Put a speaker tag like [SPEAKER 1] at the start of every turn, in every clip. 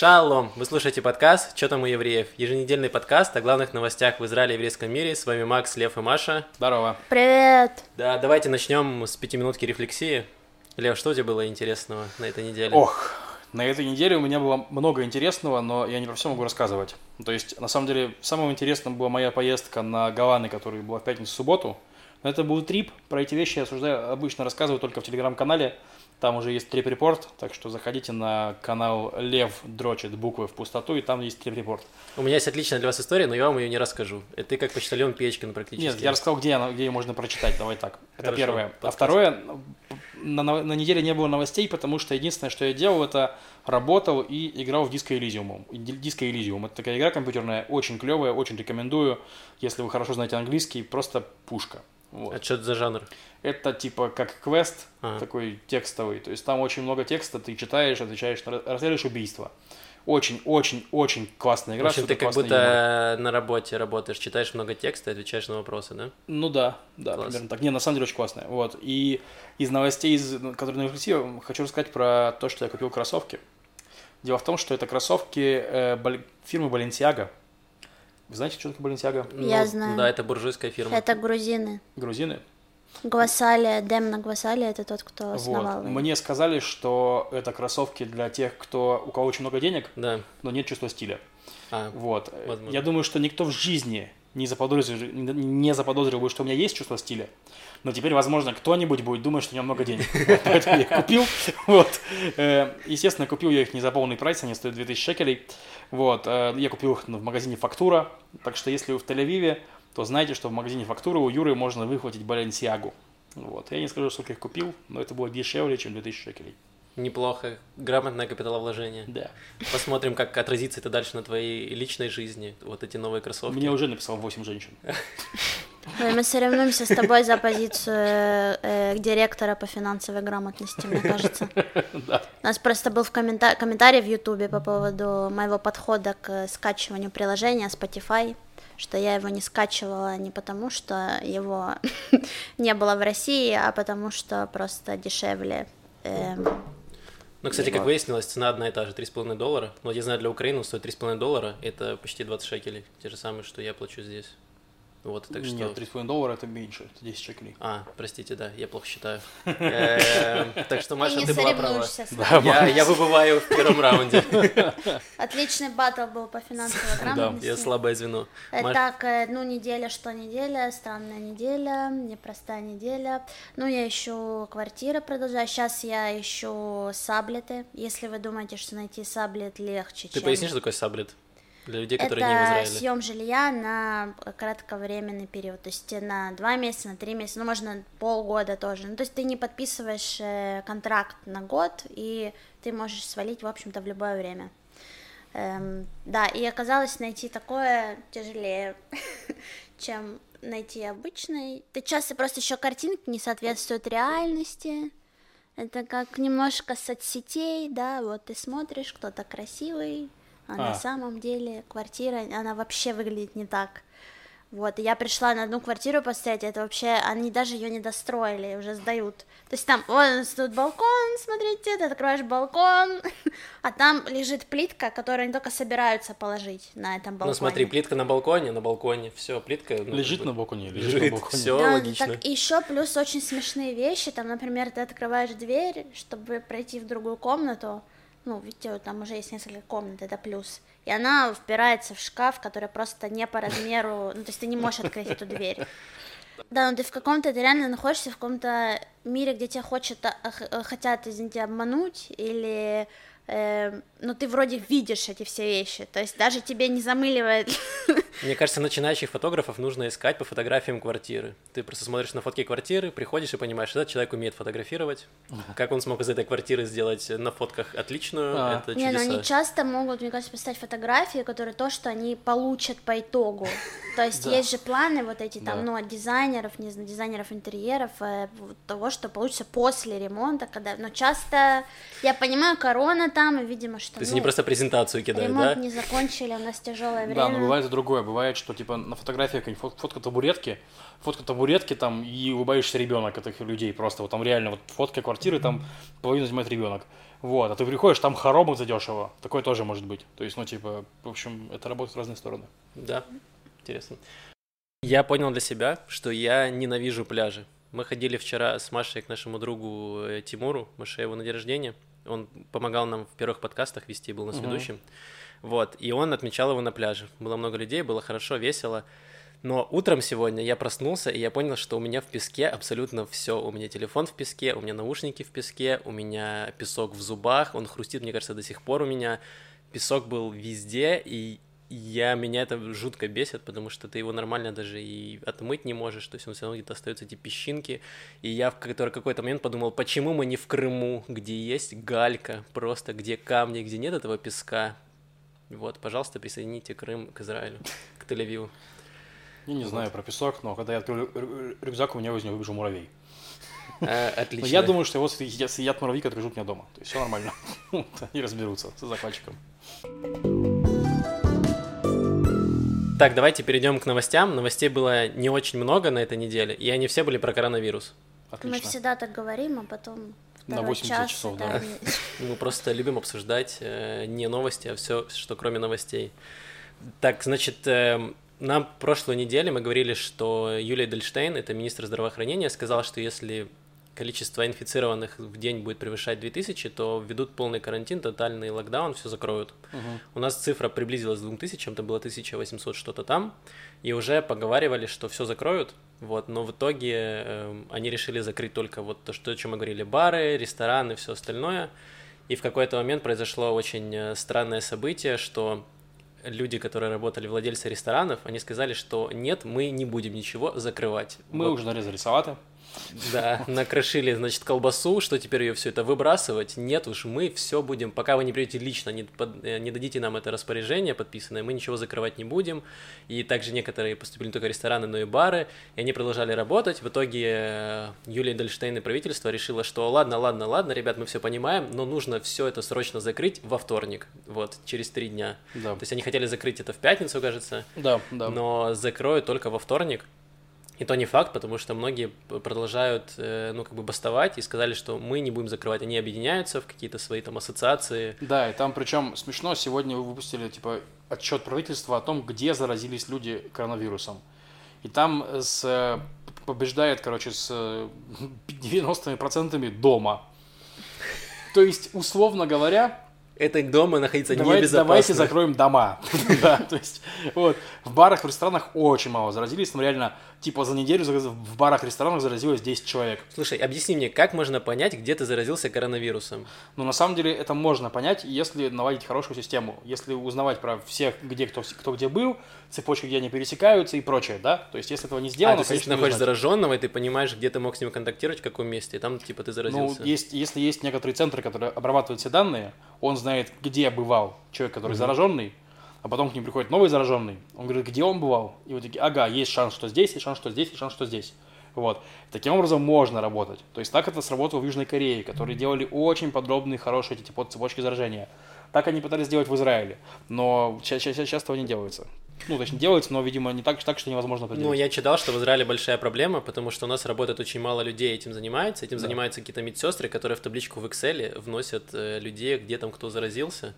[SPEAKER 1] Шалом! Вы слушаете подкаст «Чё там у евреев?» Еженедельный подкаст о главных новостях в Израиле и еврейском мире. С вами Макс, Лев и Маша.
[SPEAKER 2] Здорово.
[SPEAKER 3] Привет!
[SPEAKER 1] Да, давайте начнем с пятиминутки рефлексии. Лев, что у тебя было интересного на этой неделе?
[SPEAKER 2] Ох, на этой неделе у меня было много интересного, но я не про все могу рассказывать. То есть, на самом деле, самым интересным была моя поездка на Гаваны, которая была в пятницу-субботу. Но это был трип, про эти вещи я осуждаю, обычно рассказываю только в телеграм-канале. Там уже есть трип-репорт, так что заходите на канал Лев дрочит буквы в пустоту, и там есть трип-репорт.
[SPEAKER 1] У меня есть отличная для вас история, но я вам ее не расскажу. Это ты как почтальон Печкин практически.
[SPEAKER 2] Нет, я рассказал, где, она, где ее можно прочитать, давай так. Это
[SPEAKER 1] Хорошо,
[SPEAKER 2] первое. А
[SPEAKER 1] подсказка.
[SPEAKER 2] второе, на, на- на неделе не было новостей, потому что единственное, что я делал, это работал и играл в Disco Elysium. Disco Elysium. Это такая игра компьютерная, очень клевая, очень рекомендую. Если вы хорошо знаете английский, просто пушка. Вот.
[SPEAKER 1] А что это за жанр?
[SPEAKER 2] Это типа как квест,
[SPEAKER 1] Ага.
[SPEAKER 2] такой текстовый. То есть там очень много текста, ты читаешь, отвечаешь, расследуешь убийство. Очень-очень-очень классная
[SPEAKER 1] В
[SPEAKER 2] игра.
[SPEAKER 1] общем, ты как будто на работе работаешь, читаешь много текста и отвечаешь на вопросы, да?
[SPEAKER 2] Ну да, да,
[SPEAKER 1] Класс.
[SPEAKER 2] примерно так. Не, на самом деле очень классная. Вот. И из новостей, из, которые на эксклюзиве, хочу рассказать про то, что я купил кроссовки. Дело в том, что это кроссовки э, фирмы Balenciaga. Вы знаете, что такое Balenciaga?
[SPEAKER 3] Я
[SPEAKER 1] Ну,
[SPEAKER 3] знаю.
[SPEAKER 1] Да, это буржуйская фирма.
[SPEAKER 3] Это грузины.
[SPEAKER 2] Грузины?
[SPEAKER 3] Гвасали, Демна Гвасали, это тот, кто основал.
[SPEAKER 2] Вот. Мне сказали, что это кроссовки для тех, кто, у кого очень много денег,
[SPEAKER 1] Да.
[SPEAKER 2] но нет чувства стиля.
[SPEAKER 1] А,
[SPEAKER 2] Вот.
[SPEAKER 1] Возможно.
[SPEAKER 2] Я думаю, что никто в жизни не заподозрил, не заподозрил бы, что у меня есть чувство стиля. Но теперь, возможно, кто-нибудь будет думать, что у него много денег. Вот, Поэтому я их купил. Вот. Э, Естественно, купил я их не за полный прайс, они стоят 2000 шекелей. Вот. э, Я купил их в магазине «Фактура». Так что, если вы в Тель-Авиве, то знайте, что в магазине «Фактура» у Юры можно выхватить Баленсиагу. Вот. Я не скажу, сколько их купил, но это было дешевле, чем 2000 шекелей.
[SPEAKER 1] неплохо. Грамотное капиталовложение.
[SPEAKER 2] Да.
[SPEAKER 1] Посмотрим, как отразится это дальше на твоей личной жизни, вот эти новые кроссовки.
[SPEAKER 2] Мне уже написал 8 женщин.
[SPEAKER 3] Мы соревнуемся с тобой за позицию э, директора по финансовой грамотности, мне кажется.
[SPEAKER 2] Да.
[SPEAKER 3] У нас просто был в коммента- комментарий в Ютубе по поводу моего подхода к скачиванию приложения Spotify, что я его не скачивала не потому, что его не было в России, а потому что просто дешевле. эм,
[SPEAKER 1] Ну, кстати, как выяснилось, цена одна и та же, 3,5 доллара. Но вот я знаю, для Украины стоит 3,5 доллара, это почти 20 шекелей, те же самые, что я плачу здесь. Вот, так что...
[SPEAKER 2] Нет, 3,5 доллара это меньше, это 10 шекелей.
[SPEAKER 1] А, простите, да, я плохо считаю. Эм, Так что, Маша,
[SPEAKER 3] Ты
[SPEAKER 1] ты была права.
[SPEAKER 2] Да,
[SPEAKER 1] Я я выбываю в первом раунде.
[SPEAKER 3] Отличный батл был по финансовой грамотности.
[SPEAKER 1] Я слабое звено.
[SPEAKER 3] Так, э, ну, неделя, что неделя, странная неделя, непростая неделя. Ну, я ищу квартиры, продолжаю. Сейчас я ищу саблеты. Если вы думаете, что найти саблет легче,
[SPEAKER 1] Ты
[SPEAKER 3] чем...
[SPEAKER 1] поясни, что такое саблет? Для людей, которые не в
[SPEAKER 3] Это
[SPEAKER 1] Израиле.
[SPEAKER 3] съем жилья на кратковременный период, то есть на два месяца, на три месяца, ну, можно полгода тоже. Ну, то есть ты не подписываешь э, контракт на год, и ты можешь свалить, в общем-то, в любое время. Эм, да, и оказалось, найти такое тяжелее, чем найти обычный. Ты часто просто еще картинки не соответствуют реальности. Это как немножко соцсетей, да, вот ты смотришь, кто-то красивый, а, на
[SPEAKER 2] А.
[SPEAKER 3] самом деле квартира, она вообще выглядит не так. Вот, и я пришла на одну квартиру поставить, это вообще, они даже ее не достроили, уже сдают. То есть там, вот у нас тут балкон, смотрите, ты открываешь балкон, а там лежит плитка, которую они только собираются положить на этом балконе.
[SPEAKER 1] Ну смотри, плитка на балконе, на балконе, все, плитка... ну,
[SPEAKER 2] Лежит на балконе, лежит, на
[SPEAKER 1] Лежит,
[SPEAKER 2] балконе.
[SPEAKER 1] все
[SPEAKER 3] Да,
[SPEAKER 1] логично.
[SPEAKER 3] так еще плюс очень смешные вещи. Там, например, ты открываешь дверь, чтобы пройти в другую комнату. Ну, видите, вот там уже есть несколько комнат, это плюс. И она впирается в шкаф, который просто не по размеру. Ну, то есть ты не можешь открыть эту дверь. Да, ну ты в каком-то, ты реально находишься в каком-то мире, где тебя хочет, х- э, хотят, извините, обмануть, или, э, ну, ты вроде видишь эти все вещи, то есть даже тебе не замыливает
[SPEAKER 1] Мне кажется, начинающих фотографов нужно искать по фотографиям квартиры. Ты просто смотришь на фотки квартиры, приходишь и понимаешь, этот человек умеет фотографировать. Как он смог из этой квартиры сделать на фотках отличную,
[SPEAKER 2] А.
[SPEAKER 1] это
[SPEAKER 3] Не, ну
[SPEAKER 1] чудеса.
[SPEAKER 3] они часто могут, мне кажется, поставить фотографии, которые то, что они получат по итогу. То есть есть же планы вот эти там, ну, от дизайнеров, не знаю, дизайнеров интерьеров, э, того, что получится после ремонта, когда, но часто, я понимаю, корона там, и, видимо, что,
[SPEAKER 1] То есть
[SPEAKER 3] ну,
[SPEAKER 1] они просто презентацию кидают,
[SPEAKER 3] ремонт
[SPEAKER 1] да?
[SPEAKER 3] не закончили, у нас тяжелое время.
[SPEAKER 2] Да, но бывает и другое. Бывает, что типа на фотографиях какая-нибудь фот- фотка табуретки, фотка табуретки там и улыбающийся ребенок этих людей просто. Вот там реально вот фотка квартиры, там половину занимает ребенок. Вот, а ты приходишь, там хоромы задешево. Такое тоже может быть. То есть, ну, типа, в общем, это работает в разные стороны.
[SPEAKER 1] Да, интересно. Я понял для себя, что я ненавижу пляжи. Мы ходили вчера с Машей к нашему другу э, Тимуру, Машееву на день рождения. Он помогал нам в первых подкастах вести, был нас
[SPEAKER 2] Мгм.
[SPEAKER 1] ведущим. Вот, и он отмечал его на пляже. Было много людей, было хорошо, весело. Но утром сегодня я проснулся, и я понял, что у меня в песке абсолютно все. У меня телефон в песке, у меня наушники в песке, у меня песок в зубах, он хрустит, мне кажется, до сих пор у меня. Песок был везде, и я, меня это жутко бесит, потому что ты его нормально даже и отмыть не можешь, то есть он все равно где-то остаются эти песчинки. И я в который какой-то момент подумал, почему мы не в Крыму, где есть галька, просто где камни, где нет этого песка. Вот, пожалуйста, присоедините Крым к Израилю, к Тель-Авиву.
[SPEAKER 2] Я не знаю про песок, но когда я открыл рю- рю- рюкзак, у меня из него выбежал муравей. Но
[SPEAKER 1] Отлично.
[SPEAKER 2] я думаю, что его съедят, съедят муравьи, которые живут у меня дома. То есть все нормально. Они разберутся с захватчиком.
[SPEAKER 1] Так, давайте перейдем к новостям. Новостей было не очень много на этой неделе, и они все были про коронавирус.
[SPEAKER 3] Мы
[SPEAKER 2] Отлично.
[SPEAKER 3] всегда так говорим, а потом
[SPEAKER 2] На
[SPEAKER 3] второй
[SPEAKER 2] 80
[SPEAKER 3] час,
[SPEAKER 2] часов,
[SPEAKER 3] да,
[SPEAKER 2] да.
[SPEAKER 1] Мы просто любим обсуждать э, не новости, а все, что кроме новостей. Так, значит, э, на прошлой неделе мы говорили, что Юлия Дельштейн, это министр здравоохранения, сказала, что если количество инфицированных в день будет превышать 2000, то введут полный карантин, тотальный локдаун, все закроют.
[SPEAKER 2] Мгм.
[SPEAKER 1] У нас цифра приблизилась к 2000, это было 1800 что-то там, и уже поговаривали, что все закроют, вот, но в итоге эм, они решили закрыть только вот то, что, о чем мы говорили, бары, рестораны, все остальное, и в какой-то момент произошло очень э, странное событие, что люди, которые работали, владельцы ресторанов, они сказали, что нет, мы не будем ничего закрывать.
[SPEAKER 2] Мы
[SPEAKER 1] Вот.
[SPEAKER 2] уже нарезали салаты.
[SPEAKER 1] Да, накрошили, значит, колбасу, что теперь ее все это выбрасывать? Нет уж, мы все будем, пока вы не придете лично, не, под- э, не дадите нам это распоряжение подписанное, мы ничего закрывать не будем. И также некоторые поступили не только рестораны, но и бары, и они продолжали работать. В итоге э, Юлия Дельштейн и правительство решило, что ладно, ладно, ладно, ребят, мы все понимаем, но нужно все это срочно закрыть во вторник, вот, через три дня.
[SPEAKER 2] Да.
[SPEAKER 1] То есть они хотели закрыть это в пятницу, кажется,
[SPEAKER 2] Да, да.
[SPEAKER 1] но закроют только во вторник. И то не факт, потому что многие продолжают, э, ну, как бы бастовать и сказали, что мы не будем закрывать. Они объединяются в какие-то свои там ассоциации.
[SPEAKER 2] Да, и там причем смешно, сегодня вы выпустили типа отчет правительства о том, где заразились люди коронавирусом. И там с, э, побеждает, короче, с э, 90% дома. То есть, условно говоря,
[SPEAKER 1] Это дома находиться
[SPEAKER 2] Давай-
[SPEAKER 1] небезопасно.
[SPEAKER 2] Давайте закроем дома. Да, то есть, вот, в барах, в ресторанах очень мало заразились, там реально, типа, за неделю в барах, ресторанах заразилось 10 человек.
[SPEAKER 1] Слушай, объясни мне, как можно понять, где ты заразился коронавирусом?
[SPEAKER 2] Но на самом деле это можно понять, если наладить хорошую систему, если узнавать про всех, где кто, кто где был, цепочки, где они пересекаются и прочее, да? То есть, если этого не
[SPEAKER 1] А,
[SPEAKER 2] сделано,
[SPEAKER 1] то есть, если ты
[SPEAKER 2] конечно, не
[SPEAKER 1] находишь зараженного, и ты понимаешь, где ты мог с ним контактировать, в каком месте, и там, типа, ты
[SPEAKER 2] Ну,
[SPEAKER 1] заразился.
[SPEAKER 2] есть, если есть некоторые центры, которые обрабатывают все данные, он знает, где бывал человек, который
[SPEAKER 1] Мгм.
[SPEAKER 2] зараженный, а потом к ним приходит новый зараженный, он говорит, где он бывал, и вот такие, ага, есть шанс, что здесь, есть шанс, что здесь, есть шанс, что здесь. Вот. Таким образом можно работать. То есть так это сработало в Южной Корее, которые делали очень подробные, хорошие эти типа, цепочки заражения. Так они пытались сделать в Израиле, но ча- ча- ча- часто этого не делается. Ну, точнее, делается, но, видимо, не так, так что невозможно
[SPEAKER 1] Ну,
[SPEAKER 2] определить.
[SPEAKER 1] я читал, что в Израиле большая проблема, потому что у нас работает очень мало людей, этим занимается. Этим
[SPEAKER 2] Да.
[SPEAKER 1] занимаются какие-то медсестры, которые в табличку в Excel вносят э, людей, где там кто заразился.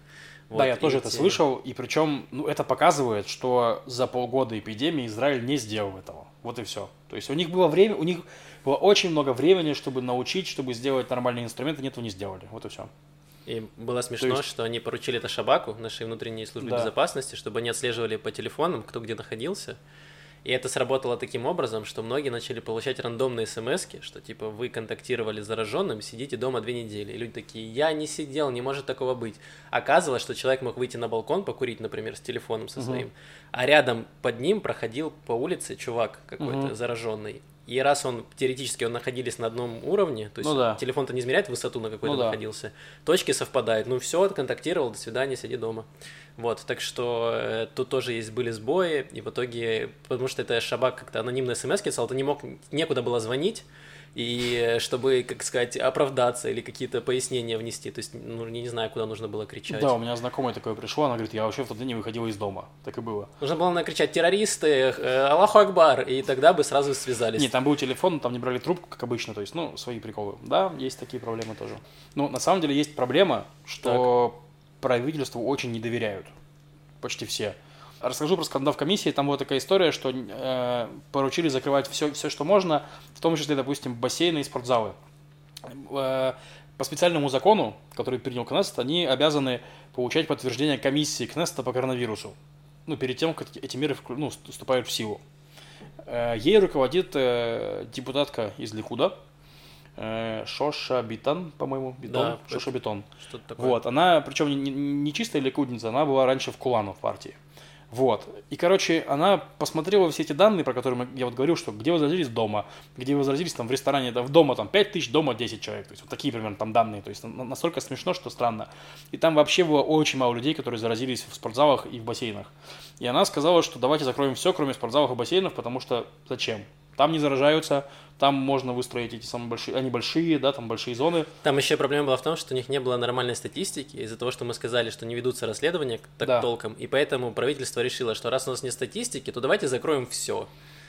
[SPEAKER 2] Да,
[SPEAKER 1] Вот,
[SPEAKER 2] я
[SPEAKER 1] и
[SPEAKER 2] тоже это
[SPEAKER 1] эти-
[SPEAKER 2] слышал, и причем, ну, это показывает, что за полгода эпидемии Израиль не сделал этого. Вот и все. То есть у них было время, у них было очень много времени, чтобы научить, чтобы сделать нормальные инструменты, они этого не сделали. Вот и все.
[SPEAKER 1] И было смешно,
[SPEAKER 2] То есть-
[SPEAKER 1] что они поручили это Шабаку, нашей внутренней службе
[SPEAKER 2] Да.
[SPEAKER 1] безопасности, чтобы они отслеживали по телефонам, кто где находился. И это сработало таким образом, что многие начали получать рандомные смс что типа вы контактировали с зараженным, сидите дома две недели. И люди такие, я не сидел, не может такого быть. Оказывалось, что человек мог выйти на балкон покурить, например, с телефоном со своим, а рядом под ним проходил по улице чувак какой-то
[SPEAKER 2] Мгм.
[SPEAKER 1] зараженный. И раз он теоретически он находились на одном уровне, то есть
[SPEAKER 2] Ну да.
[SPEAKER 1] телефон-то не измеряет высоту, на какой
[SPEAKER 2] Ну
[SPEAKER 1] он
[SPEAKER 2] да.
[SPEAKER 1] находился, точки совпадают. Ну все, контактировал, до свидания, сиди дома. Вот, так что э, тут тоже есть были сбои, и в итоге, потому что это Шабак как-то анонимно смс писал, ты не мог, некуда было звонить, и чтобы, как сказать, оправдаться или какие-то пояснения внести. То есть, ну, не, не знаю, куда нужно было кричать.
[SPEAKER 2] Да, у меня знакомая такое пришло, она говорит, я вообще в тот день не выходила из дома. Так и было.
[SPEAKER 1] Нужно было накричать террористы, э, Аллаху Акбар, и тогда бы сразу связались.
[SPEAKER 2] Нет, там был телефон, там не брали трубку, как обычно, то есть, ну, свои приколы. Да, есть такие проблемы тоже. Ну, на самом деле есть проблема, что так. правительству очень не доверяют. Почти все. Расскажу про скандал в комиссии. Там была такая история, что э, поручили закрывать все, все, что можно, в том числе, допустим, бассейны и спортзалы. Э, по специальному закону, который принял Кнессет, они обязаны получать подтверждение комиссии Кнессета по коронавирусу. Ну, перед тем, как эти меры ну, вступают в силу. Э, ей руководит э, депутатка из Ликуда, э, Шоша Битан, по-моему, Бетон, да, Шоша Бетон. Что-то такое. Вот, она, причем не, не чистая ликудница, она была раньше в Кулану в партии. Вот. И, короче, она посмотрела все эти данные, про которые я вот говорил, что где вы заразились дома, где вы заразились там в ресторане, да, в дома там 5 тысяч, дома 10 человек. То есть вот такие примерно там данные. То есть настолько смешно, что странно. И там вообще было очень мало людей, которые заразились в спортзалах и в бассейнах. И она сказала, что давайте закроем все, кроме спортзалов и бассейнов, потому что зачем? Там не заражаются, там можно выстроить эти самые большие, они большие, да, там большие зоны.
[SPEAKER 1] Там еще проблема была в том, что у них не было нормальной статистики из-за того, что мы сказали, что не ведутся расследования так да. толком, и поэтому правительство решило, что раз у нас нет статистики, то давайте закроем все.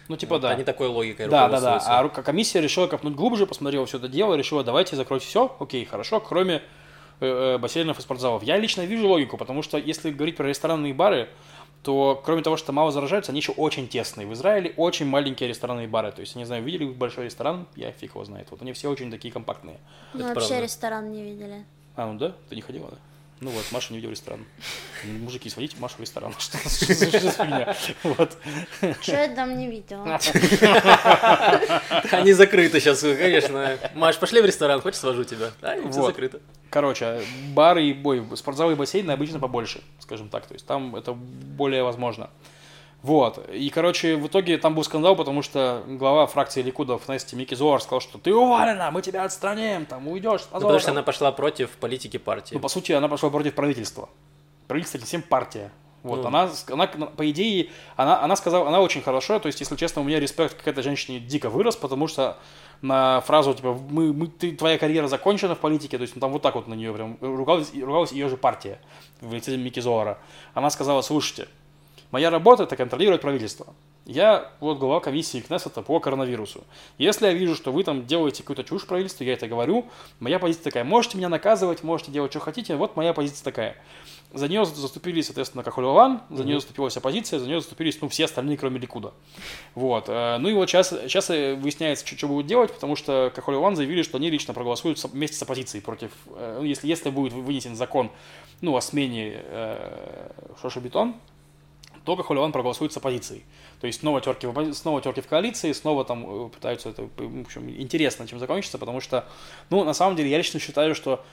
[SPEAKER 2] Ну, типа, вот,
[SPEAKER 1] да. Они такой логикой
[SPEAKER 2] Да, да, да. А комиссия решила копнуть глубже, посмотрела все это дело, решила, давайте закрыть все, окей, хорошо, кроме э, э, бассейнов и спортзалов. Я лично вижу логику, потому что если говорить про рестораны и бары, то кроме того, что мало заражаются, они еще очень тесные. В Израиле очень маленькие рестораны и бары. То есть, не знаю, видели большой ресторан? Я фиг его знает. Вот они все очень такие компактные.
[SPEAKER 3] Мы Это вообще правда. ресторан не видели.
[SPEAKER 2] А, ну да? Ты не ходила, да? Ну вот, Маша не видел ресторан. Мужики, сводите Машу в ресторан. Что, за фигня? Вот.
[SPEAKER 3] Что я там не видела?
[SPEAKER 1] Они закрыты сейчас, конечно. Маш, пошли в ресторан, хочешь свожу тебя? Да, все закрыто.
[SPEAKER 2] Короче, бары и бой, спортзалы и бассейны обычно побольше, скажем так. То есть там это более возможно. Вот. И, короче, в итоге там был скандал, потому что глава фракции Ликуда в Несте Микки Зоар сказал, что ты уволена, мы тебя отстраним, там уйдешь.
[SPEAKER 1] Ну, потому что она пошла против политики партии.
[SPEAKER 2] Ну, по сути, она пошла против правительства. Правительство не всем партия. Вот, ну. она, она, по идее, она, она сказала, она очень хорошо, то есть, если честно, у меня респект к этой женщине дико вырос, потому что на фразу, типа, мы, мы, ты, твоя карьера закончена в политике, то есть, ну, там вот так вот на нее прям ругалась, ругалась ее же партия в лице Микки Зоара. Она сказала, слушайте, Моя работа – это контролировать правительство. Я вот глава комиссии Кнессета по коронавирусу. Если я вижу, что вы там делаете какую-то чушь правительству, я это говорю, моя позиция такая. Можете меня наказывать, можете делать, что хотите, вот моя позиция такая. За нее заступились, соответственно, Кахулеван, за нее заступилась оппозиция, за нее заступились, ну, все остальные, кроме Ликуда. Вот. Э, ну и вот сейчас, сейчас выясняется, что, что будут делать, потому что Кахулеван заявили, что они лично проголосуют вместе с оппозицией против, э, ну, если, если будет вынесен закон, ну, о смене э, Шошебетон, только Холиван проголосует с оппозицией. То есть снова терки, в, снова терки в коалиции, снова там э, пытаются это, в общем, интересно, чем закончится, потому что, ну, на самом деле, я лично считаю, что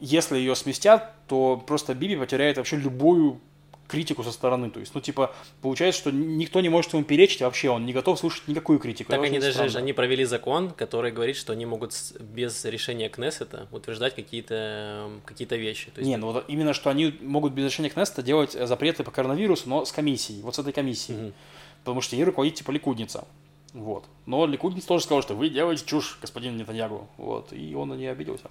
[SPEAKER 2] если ее сместят, то просто Биби потеряет вообще любую критику со стороны. То есть, ну, типа, получается, что никто не может ему перечить вообще, он не готов слушать никакую критику.
[SPEAKER 1] Так они даже, странно. они провели закон, который говорит, что они могут без решения Кнессета утверждать какие-то какие вещи.
[SPEAKER 2] То есть... Не, ну вот именно, что они могут без решения Кнессета делать запреты по коронавирусу, но с комиссией, вот с этой комиссией. Угу. Потому что ей руководит, типа, ликудница. Вот. Но Ликудниц тоже сказал, что вы делаете чушь, господин Нетаньягу. Вот. И он на нее обиделся.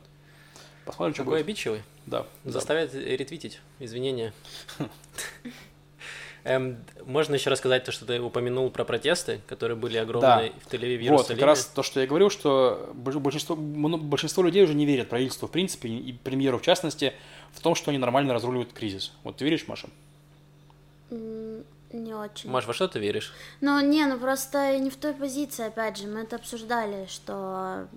[SPEAKER 1] Посмотрим, что Какой будет. обидчивый.
[SPEAKER 2] Да.
[SPEAKER 1] Заставляет да. ретвитить. Извинения. Эм, можно еще рассказать то, что ты упомянул про протесты, которые были огромные да. в Тель-Авиве,
[SPEAKER 2] Вот, как раз то, что я говорил, что большинство, большинство людей уже не верят правительству в принципе, и премьеру в частности, в том, что они нормально разруливают кризис. Вот ты веришь, Маша?
[SPEAKER 3] Не очень.
[SPEAKER 1] Маш, во что ты веришь?
[SPEAKER 3] Ну, не, ну просто не в той позиции, опять же, мы это обсуждали, что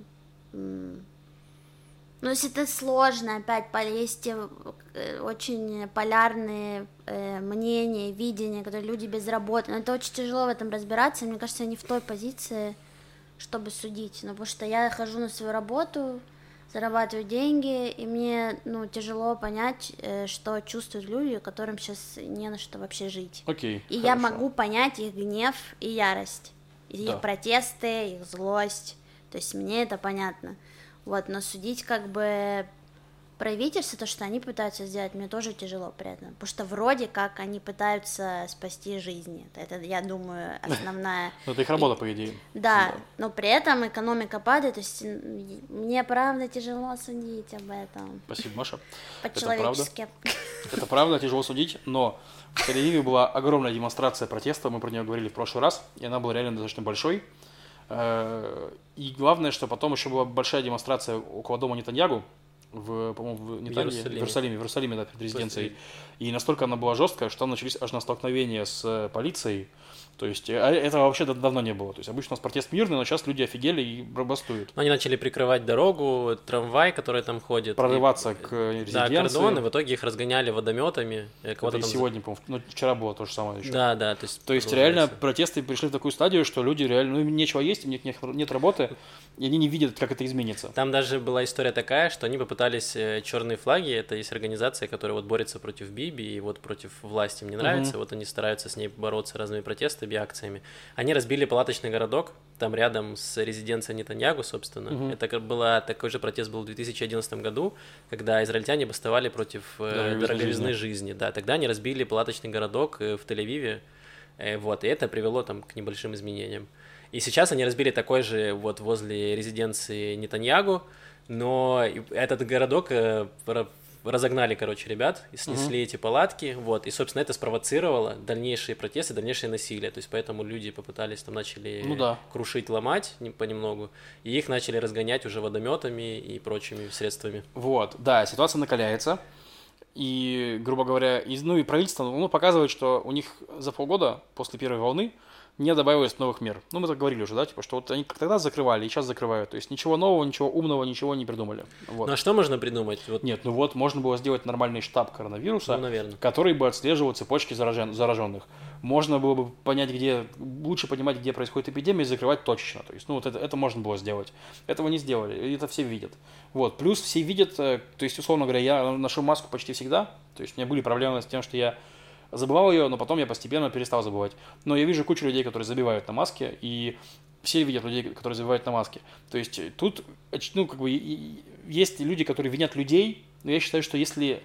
[SPEAKER 3] ну, если это сложно, опять есть э, очень полярные э, мнения, видения, которые люди без работы. Но это очень тяжело в этом разбираться. Мне кажется, я не в той позиции, чтобы судить. Ну, потому что я хожу на свою работу, зарабатываю деньги, и мне ну, тяжело понять, э, что чувствуют люди, которым сейчас не на что вообще жить.
[SPEAKER 2] Окей.
[SPEAKER 3] И хорошо. я могу понять их гнев и ярость, и да. их протесты, их злость. То есть мне это понятно. Вот, но судить как бы правительство, то, что они пытаются сделать, мне тоже тяжело при этом, потому что вроде как они пытаются спасти жизни, это, я думаю, основная...
[SPEAKER 2] Ну, это их работа, по идее.
[SPEAKER 3] Да, но при этом экономика падает, то есть мне правда тяжело судить об этом.
[SPEAKER 2] Спасибо, Маша.
[SPEAKER 3] По-человечески.
[SPEAKER 2] Это правда, тяжело судить, но в тель была огромная демонстрация протеста, мы про нее говорили в прошлый раз, и она была реально достаточно большой. Э, и главное, что потом еще была большая демонстрация около дома Нетаньягу, в, по-моему, в, не в, Иерусалиме. в Иерусалиме, в Иерусалиме, да, перед резиденцией. И настолько она была жесткая, что там начались аж на столкновения с полицией, то есть э, а этого вообще давно не было. То есть обычно у нас протест мирный, но сейчас люди офигели и бастуют.
[SPEAKER 1] Они начали прикрывать дорогу, трамвай, который там ходит.
[SPEAKER 2] Прорываться и, к резиденции. Да,
[SPEAKER 1] кордоны, в итоге их разгоняли водометами.
[SPEAKER 2] Э, Это и там... сегодня, по-моему, ну, вчера было то же самое еще.
[SPEAKER 1] Да, да. То есть,
[SPEAKER 2] то есть реально протесты пришли в такую стадию, что люди реально, ну, им нечего есть, им нет, нет, нет работы, и они не видят, как это изменится.
[SPEAKER 1] Там даже была история такая, что они попытались э, черные флаги, это есть организация, которая вот борется против Биби и вот против власти, мне нравится, угу. вот они стараются с ней бороться разными протестами, акциями. Они разбили палаточный городок, там рядом с резиденцией Нетаньягу, собственно. Угу. Это была, такой же протест был в 2011 году, когда израильтяне бастовали против э, дороговизны жизни. жизни. Да, тогда они разбили палаточный городок э, в Тель-Авиве, э, вот, и это привело там к небольшим изменениям. И сейчас они разбили такой же вот возле резиденции Нетаньягу, но этот городок разогнали, короче, ребят, и снесли угу. эти палатки, вот, и, собственно, это спровоцировало дальнейшие протесты, дальнейшее насилие, то есть поэтому люди попытались, там, начали
[SPEAKER 2] ну, да.
[SPEAKER 1] крушить, ломать понемногу, и их начали разгонять уже водометами и прочими средствами.
[SPEAKER 2] Вот, да, ситуация накаляется, и, грубо говоря, из, ну и правительство, ну, показывает, что у них за полгода после первой волны не добавилось новых мер. Ну, мы так говорили уже, да, типа, что вот они как тогда закрывали, и сейчас закрывают. То есть ничего нового, ничего умного, ничего не придумали. Вот.
[SPEAKER 1] Ну, а что можно придумать?
[SPEAKER 2] Вот... Нет, ну вот, можно было сделать нормальный штаб коронавируса,
[SPEAKER 1] ну, наверное.
[SPEAKER 2] который бы отслеживал цепочки заражен... зараженных. Можно было бы понять, где, лучше понимать, где происходит эпидемия, и закрывать точечно. То есть, ну, вот это, это можно было сделать. Этого не сделали, это все видят. Вот, плюс все видят, э, то есть, условно говоря, я ношу маску почти всегда, то есть, у меня были проблемы с тем, что я забывал ее, но потом я постепенно перестал забывать. Но я вижу кучу людей, которые забивают на маске, и все видят людей, которые забивают на маске. То есть тут, ну, как бы, есть люди, которые винят людей, но я считаю, что если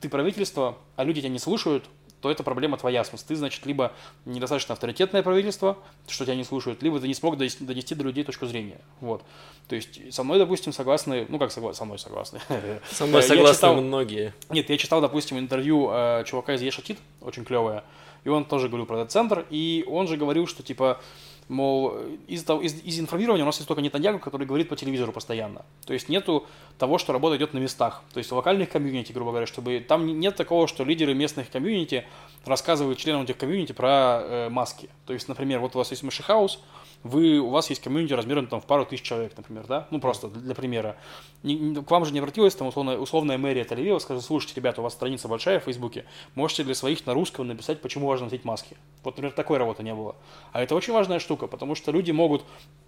[SPEAKER 2] ты правительство, а люди тебя не слушают, то это проблема твоя. В смысле, ты, значит, либо недостаточно авторитетное правительство, что тебя не слушают, либо ты не смог донести, до людей точку зрения. Вот. То есть со мной, допустим, согласны, ну как согласны, со мной согласны.
[SPEAKER 1] Со мной согласны читал, многие.
[SPEAKER 2] Нет, я читал, допустим, интервью э, чувака из Ешатит, очень клевое, и он тоже говорил про этот центр, и он же говорил, что типа мол, из, из, из информирования у нас есть только Нетаньягу, который говорит по телевизору постоянно. То есть нету того, что работа идет на местах. То есть локальных комьюнити, грубо говоря, чтобы там нет такого, что лидеры местных комьюнити рассказывают членам этих комьюнити про э, маски. То есть, например, вот у вас есть Машихаус, вы, у вас есть комьюнити размером там, в пару тысяч человек, например, да? Ну, просто для примера. Не, к вам же не обратилась там условно, условная мэрия Тель-Авива, скажет, слушайте, ребята, у вас страница большая в Фейсбуке, можете для своих на русском написать, почему важно носить маски. Вот, например, такой работы не было. А это очень важная штука, потому что люди могут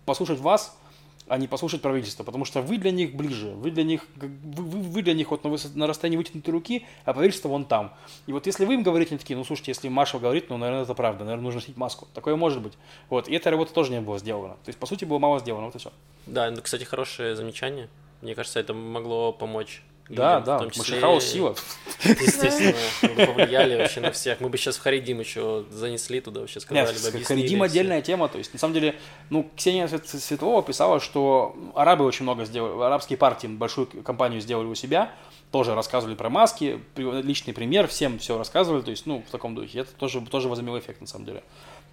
[SPEAKER 2] послушать вас, а не послушать правительство, потому что вы для них ближе, вы для них, вы, вы, для них вот на, высот, на расстоянии вытянутой руки, а правительство вон там. И вот если вы им говорите, они такие, ну слушайте, если Маша говорит, ну, наверное, это правда, наверное, нужно носить маску. Такое может быть. Вот, и эта работа тоже не была сделана. То есть, по сути, было мало сделано, вот и все.
[SPEAKER 1] Да, ну, кстати, хорошее замечание. Мне кажется, это могло помочь
[SPEAKER 2] да, да, в том числе... Машихаус сила.
[SPEAKER 1] Естественно, повлияли вообще на всех. Мы бы сейчас в Харидим еще занесли туда, вообще сказали
[SPEAKER 2] Нет, бы, объяснили. Харидим отдельная тема, то есть, на самом деле, ну, Ксения Светлова писала, что арабы очень много сделали, арабские партии большую компанию сделали у себя, тоже рассказывали про маски, личный пример, всем все рассказывали, то есть, ну, в таком духе. Это тоже, тоже возымело эффект, на самом деле.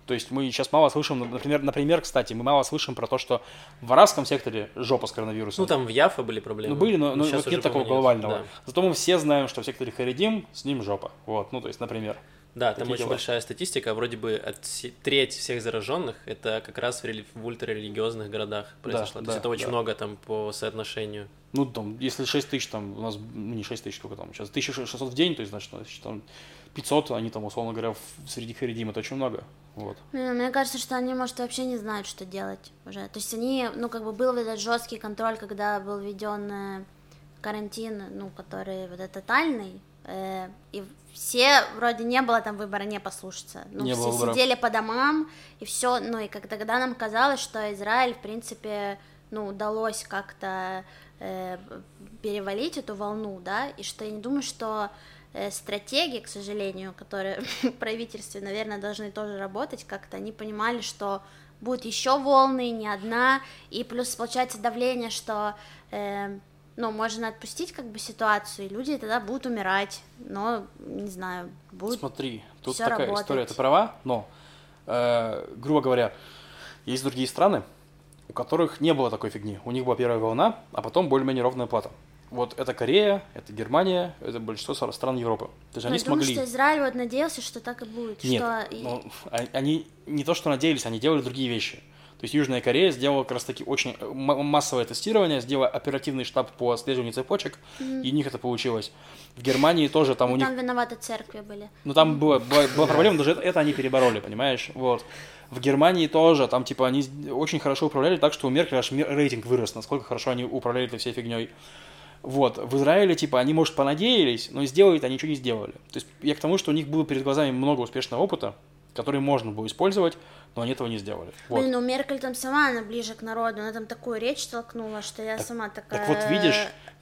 [SPEAKER 2] То есть мы сейчас мало слышим, например, например, кстати, мы мало слышим про то, что в арабском секторе жопа с коронавирусом.
[SPEAKER 1] Ну, там в Яфа были проблемы.
[SPEAKER 2] Ну, были, но, но вот нет такого глобального. Да. Зато мы все знаем, что в секторе Харидим с ним жопа. Вот, ну, то есть, например.
[SPEAKER 1] Да, там очень дела. большая статистика, вроде бы от треть всех зараженных это как раз в, рели... в ультрарелигиозных городах произошло. Да, То да, есть это очень да. много там по соотношению.
[SPEAKER 2] Ну, там, если 6 тысяч, там, у нас, ну, не 6 тысяч, сколько там, сейчас 1600 в день, то есть, значит, там 500, они там, условно говоря, среди Харидим, это очень много. Вот.
[SPEAKER 3] Мне кажется, что они, может, вообще не знают, что делать уже. То есть они, ну, как бы был этот жесткий контроль, когда был введен э, карантин, ну, который вот этот тотальный, э, и все вроде не было там выбора не послушаться. Ну, не все было сидели по домам, и все, ну, и как тогда нам казалось, что Израиль, в принципе, ну, удалось как-то э, перевалить эту волну, да, и что я не думаю, что стратегии, к сожалению, которые в правительстве, наверное, должны тоже работать как-то, они понимали, что будут еще волны, не одна, и плюс получается давление, что э, ну, можно отпустить как бы ситуацию, и люди тогда будут умирать, но, не знаю, будет
[SPEAKER 2] Смотри, тут такая
[SPEAKER 3] работать.
[SPEAKER 2] история, ты права, но, э, грубо говоря, есть другие страны, у которых не было такой фигни. У них была первая волна, а потом более-менее ровная плата. Вот это Корея, это Германия, это большинство стран Европы. То есть
[SPEAKER 3] Ну,
[SPEAKER 2] они
[SPEAKER 3] я думаю,
[SPEAKER 2] смогли...
[SPEAKER 3] что Израиль вот надеялся, что так и будет,
[SPEAKER 2] Нет,
[SPEAKER 3] что
[SPEAKER 2] ну, а- они не то, что надеялись, они делали другие вещи. То есть Южная Корея сделала как раз таки очень э, массовое тестирование, сделала оперативный штаб по отслеживанию цепочек, и у них это получилось. В Германии тоже там у
[SPEAKER 3] ну,
[SPEAKER 2] них
[SPEAKER 3] там виноваты церкви были.
[SPEAKER 2] ну там была, была, была проблема, даже это, это они перебороли, понимаешь? Вот. В Германии тоже, там типа они очень хорошо управляли, так что у Меркель аж рейтинг вырос, насколько хорошо они управляли этой всей фигней. Вот, в Израиле, типа, они, может, понадеялись, но сделать они ничего не сделали. То есть я к тому, что у них было перед глазами много успешного опыта, который можно было использовать, но они этого не сделали. Вот.
[SPEAKER 3] Блин, ну Меркель там сама, она ближе к народу, она там такую речь толкнула, что я
[SPEAKER 2] Так-
[SPEAKER 3] сама такая...
[SPEAKER 2] вот видишь,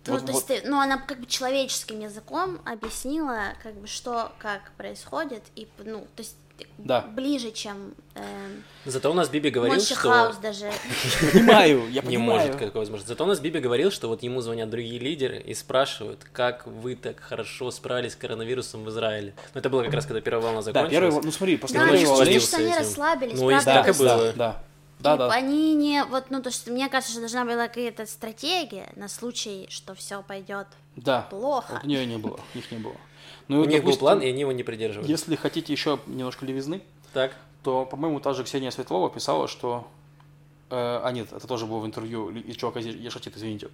[SPEAKER 3] Ну,
[SPEAKER 2] вот-
[SPEAKER 3] то есть, ты- ну, она как бы человеческим языком объяснила, как бы, что, как происходит, и, ну, то есть,
[SPEAKER 2] Да.
[SPEAKER 3] ближе, чем эм,
[SPEAKER 1] Зато у нас Биби говорил,
[SPEAKER 3] Монти
[SPEAKER 1] что...
[SPEAKER 3] Хаус даже.
[SPEAKER 2] Понимаю, я
[SPEAKER 1] Не
[SPEAKER 2] понимаю.
[SPEAKER 1] может, как возможно. Зато у нас Биби говорил, что вот ему звонят другие лидеры и спрашивают, как вы так хорошо справились с коронавирусом в Израиле. Ну, это было как раз, когда первая волна
[SPEAKER 2] Да,
[SPEAKER 1] закончилась.
[SPEAKER 2] первый, ну смотри, после
[SPEAKER 3] Да,
[SPEAKER 2] первой волны-
[SPEAKER 3] кажется, что они расслабились,
[SPEAKER 1] Ну, и так и
[SPEAKER 2] да,
[SPEAKER 1] было.
[SPEAKER 2] да, да, да, да.
[SPEAKER 3] они не, вот, ну, то, что мне кажется, что должна была какая-то стратегия на случай, что все пойдет
[SPEAKER 2] Да.
[SPEAKER 3] плохо.
[SPEAKER 2] Вот у нее не было, их не было. Ну, и
[SPEAKER 1] У
[SPEAKER 2] вот,
[SPEAKER 1] них был план, и они его не придерживались.
[SPEAKER 2] Если хотите еще немножко левизны,
[SPEAKER 1] Так,
[SPEAKER 2] то, по-моему, та же Ксения Светлова писала, что... э, а нет, это тоже было в интервью из чувака Ешатит, извините.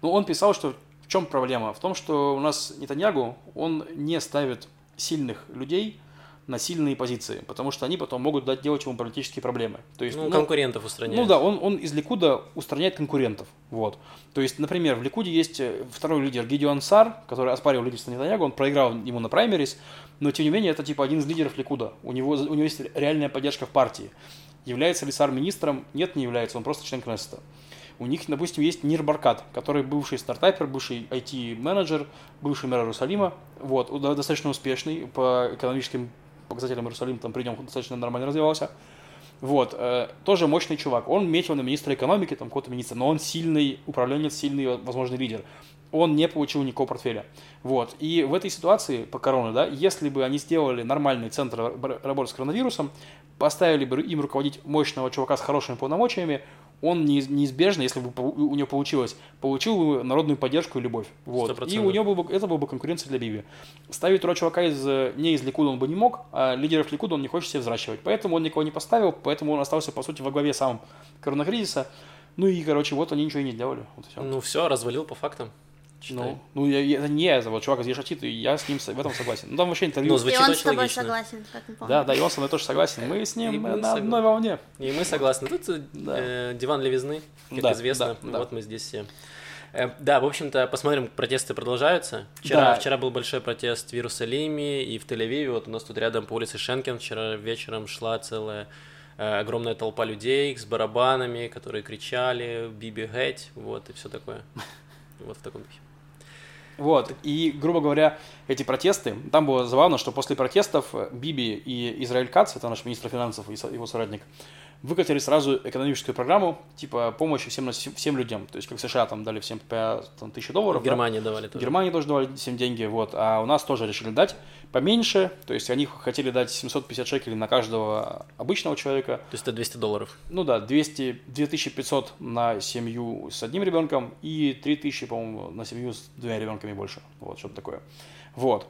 [SPEAKER 2] Ну, он писал, что в чем проблема? В том, что у нас Нетаньягу, он не ставит сильных людей на сильные позиции, потому что они потом могут дать делать ему политические проблемы. То есть,
[SPEAKER 1] ну, конкурентов устраняют.
[SPEAKER 2] ну да, он, он из Ликуда устраняет конкурентов. Вот. То есть, например, в Ликуде есть э, второй лидер Гидеон Сар, который оспаривал лидерство Нетаньягу, он проиграл ему на праймерис, но тем не менее это типа один из лидеров Ликуда. У него, у него есть реальная поддержка в партии. Является ли Сар министром? Нет, не является, он просто член Кнессета. У них, допустим, есть Нир Баркат, который бывший стартапер, бывший IT-менеджер, бывший мэр Иерусалима, вот, достаточно успешный по экономическим показателям Иерусалим, там при нем достаточно нормально развивался. Вот, э, тоже мощный чувак. Он метил на министра экономики, там, какого-то министра, но он сильный управленец, сильный, возможный лидер. Он не получил никакого портфеля. Вот. И в этой ситуации по короне, да, если бы они сделали нормальный центр работы с коронавирусом, поставили бы им руководить мощного чувака с хорошими полномочиями, он неиз- неизбежно, если бы у него получилось, получил бы народную поддержку и любовь. Вот.
[SPEAKER 1] Сто
[SPEAKER 2] И у него бы, это была бы конкуренция для Биби. Ставить туда чувака из, не из Ликуда он бы не мог, а лидеров Ликуда он не хочет себе взращивать. Поэтому он никого не поставил, поэтому он остался, по сути, во главе сам коронакризиса. Ну и, короче, вот они ничего и не сделали. Вот и всё.
[SPEAKER 1] Ну все, развалил по фактам.
[SPEAKER 2] Ну, ну я, я- это не я, это вот чувак из Ешатит, и я с ним в этом согласен. Ну, там вообще интервью.
[SPEAKER 1] Ну,
[SPEAKER 3] И
[SPEAKER 1] звучит
[SPEAKER 3] он с тобой
[SPEAKER 1] логично.
[SPEAKER 3] согласен, как мы помним.
[SPEAKER 2] да, да, и он со мной тоже согласен. Мы с
[SPEAKER 1] И
[SPEAKER 2] ним
[SPEAKER 1] мы
[SPEAKER 2] э, на
[SPEAKER 1] согла-
[SPEAKER 2] одной волне.
[SPEAKER 1] И мы согласны. Тут э,
[SPEAKER 2] Да.
[SPEAKER 1] э, диван левизны, как
[SPEAKER 2] Да,
[SPEAKER 1] известно.
[SPEAKER 2] да, да.
[SPEAKER 1] Вот мы здесь все. Э, Да, в общем-то, посмотрим, протесты продолжаются. Вчера,
[SPEAKER 2] Да.
[SPEAKER 1] вчера был большой протест в Иерусалиме и в Тель-Авиве. Вот у нас тут рядом по улице Шенкен вчера вечером шла целая э, огромная толпа людей с барабанами, которые кричали «Биби геть», вот, и все такое. Вот в таком духе.
[SPEAKER 2] Вот, и, грубо говоря, эти протесты, там было забавно, что после протестов Биби и Израиль Кац, это наш министр финансов и его соратник, выкатили сразу экономическую программу, типа помощи всем, всем людям. То есть, как США там дали всем по там, тысячу долларов.
[SPEAKER 1] В
[SPEAKER 2] да?
[SPEAKER 1] Германии давали тоже.
[SPEAKER 2] Германии тоже давали всем деньги, вот, а у нас тоже решили дать поменьше, то есть они хотели дать 750 шекелей на каждого обычного человека,
[SPEAKER 1] То есть это 200 долларов.
[SPEAKER 2] ну да, 200, 2500 на семью с одним ребенком и 3000, по-моему, на семью с двумя ребенками больше, вот, что-то такое. Вот.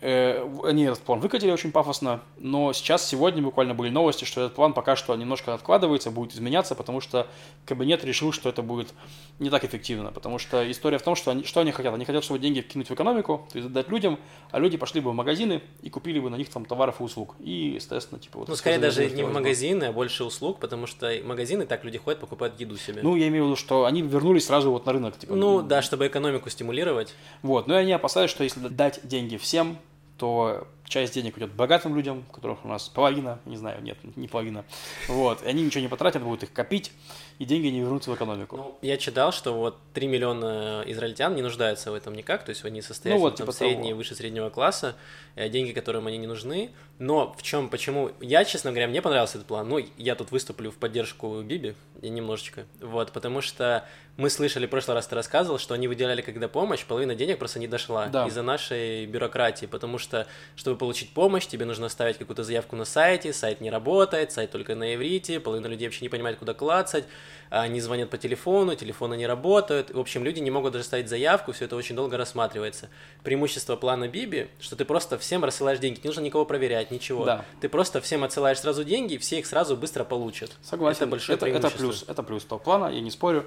[SPEAKER 2] Э, Они этот план выкатили очень пафосно, но сейчас, сегодня буквально были новости, что этот план пока что немножко откладывается, будет изменяться, потому что кабинет решил, что это будет не так эффективно, потому что история в том, что они, что они хотят? Они хотят, чтобы деньги кинуть в экономику, то есть дать людям, а люди пошли бы в магазины и купили бы на них там товаров и услуг. И, естественно, типа... Вот
[SPEAKER 1] Ну, скорее даже не в магазины, а больше услуг, потому что магазины так люди ходят, покупают еду себе.
[SPEAKER 2] Ну, я имею в виду, что они вернулись сразу вот на рынок. Типа,
[SPEAKER 1] Ну, да, чтобы экономику стимулировать.
[SPEAKER 2] Вот, но они опасаются, что если дать деньги всем, то часть денег уйдет богатым людям, которых у нас половина, не знаю, нет, не половина. Вот, и они ничего не потратят, будут их копить, и деньги не вернутся в экономику.
[SPEAKER 1] Ну, я читал, что вот 3 миллиона израильтян не нуждаются в этом никак, то есть они состоят ну, вот, типа средние, того. выше среднего класса, э, деньги, которым они не нужны. Но в чем, почему? Я, честно говоря, мне понравился этот план. Ну, я тут выступлю в поддержку Биби, немножечко, вот, потому что мы слышали, в прошлый раз ты рассказывал, что они выделяли когда помощь, половина денег просто не дошла да. из-за нашей бюрократии, потому что, чтобы получить помощь, тебе нужно ставить какую-то заявку на сайте, сайт не работает, сайт только на иврите, половина людей вообще не понимает, куда клацать, они звонят по телефону, телефоны не работают, в общем, люди не могут даже ставить заявку, все это очень долго рассматривается. Преимущество плана Биби, что ты просто всем рассылаешь деньги, не нужно никого проверять, ничего. Да. Ты просто всем отсылаешь сразу деньги, все их сразу быстро получат.
[SPEAKER 2] Согласен. Это большое это, это плюс, это плюс того плана, я не спорю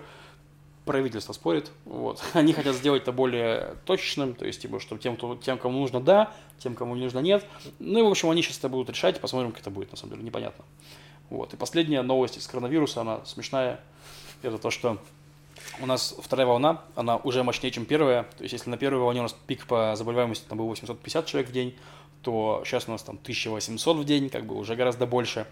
[SPEAKER 2] правительство спорит, вот. Они хотят сделать это более точным, то есть, типа, чтобы тем, кто, тем, кому нужно да, тем, кому не нужно нет. Ну и, в общем, они сейчас это будут решать, посмотрим, как это будет, на самом деле, непонятно. Вот. И последняя новость из коронавируса, она смешная, это то, что у нас вторая волна, она уже мощнее, чем первая. То есть, если на первой волне у нас пик по заболеваемости там был 850 человек в день, то сейчас у нас там 1800 в день, как бы уже гораздо больше.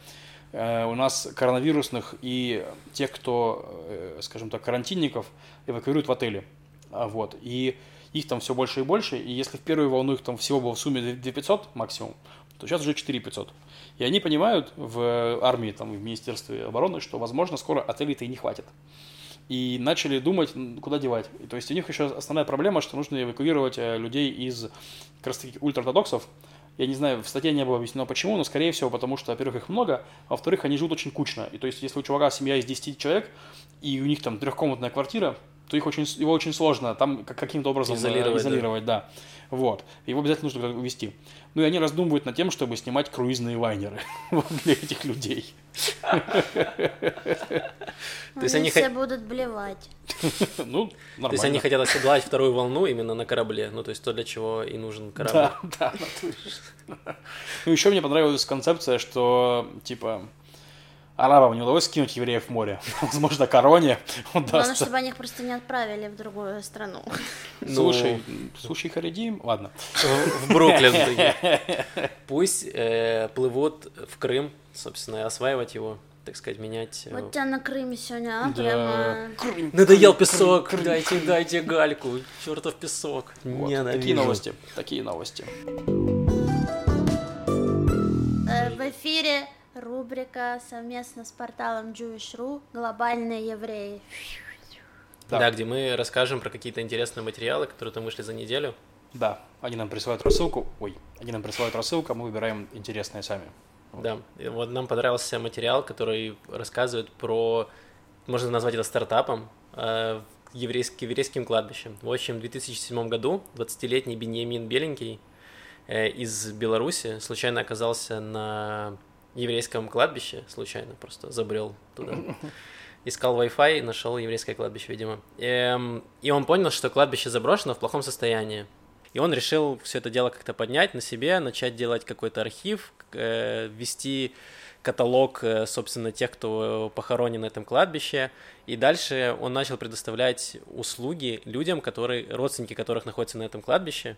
[SPEAKER 2] Э, у нас коронавирусных и тех, кто, э, скажем так, карантинников эвакуируют в отели. А, вот. И их там все больше и больше. И если в первую волну их там всего было в сумме 2500 максимум, то сейчас уже 4500. И они понимают в армии, там, в Министерстве обороны, что, возможно, скоро отелей-то и не хватит. И начали думать, куда девать. И, то есть у них еще основная проблема, что нужно эвакуировать э, людей из как раз таки ультраортодоксов, я не знаю, в статье не было объяснено почему, но скорее всего потому, что, во-первых, их много, а во-вторых, они живут очень кучно. И то есть, если у чувака семья из 10 человек, и у них там трехкомнатная квартира, то их очень, его очень сложно там каким-то образом изолировать, изолировать да. да. Вот. Его обязательно нужно увести. Ну и они раздумывают над тем, чтобы снимать круизные лайнеры для этих людей.
[SPEAKER 3] То есть они все будут блевать.
[SPEAKER 2] Ну,
[SPEAKER 1] нормально. То есть они хотят оседлать вторую волну именно на корабле. Ну, то есть то, для чего и нужен корабль. Да, да,
[SPEAKER 2] Ну, еще мне понравилась концепция, что, типа, арабам не удалось скинуть евреев в море. Возможно, короне
[SPEAKER 3] удастся. Главное, чтобы они их просто не отправили в другую страну.
[SPEAKER 2] Слушай, слушай, Харидим, ладно.
[SPEAKER 1] В Бруклин. Пусть э, плывут в Крым, собственно, осваивать его так сказать, менять...
[SPEAKER 3] Э, вот тебя на Крыме сегодня, а? Да. Прямо...
[SPEAKER 1] Крым, Надоел Крым, песок, Крым, дайте, Крым. дайте гальку, чертов песок.
[SPEAKER 2] Вот, Ненавижу. Такие новости, такие новости.
[SPEAKER 3] Э, в эфире рубрика совместно с порталом Jewish.ru «Глобальные евреи».
[SPEAKER 1] Да. да, где мы расскажем про какие-то интересные материалы, которые там вышли за неделю.
[SPEAKER 2] Да, они нам присылают рассылку, ой, они нам присылают рассылку, а мы выбираем интересные сами.
[SPEAKER 1] Да, и вот нам понравился материал, который рассказывает про, можно назвать это стартапом, э, еврейским, еврейским кладбищем. В общем, в 2007 году 20-летний Беньямин Беленький э, из Беларуси случайно оказался на еврейском кладбище, случайно просто забрел туда. Искал Wi-Fi, нашел еврейское кладбище, видимо. Эм, и он понял, что кладбище заброшено в плохом состоянии. И он решил все это дело как-то поднять на себе, начать делать какой-то архив, э, вести каталог, э, собственно, тех, кто похоронен на этом кладбище. И дальше он начал предоставлять услуги людям, которые, родственники которых находятся на этом кладбище,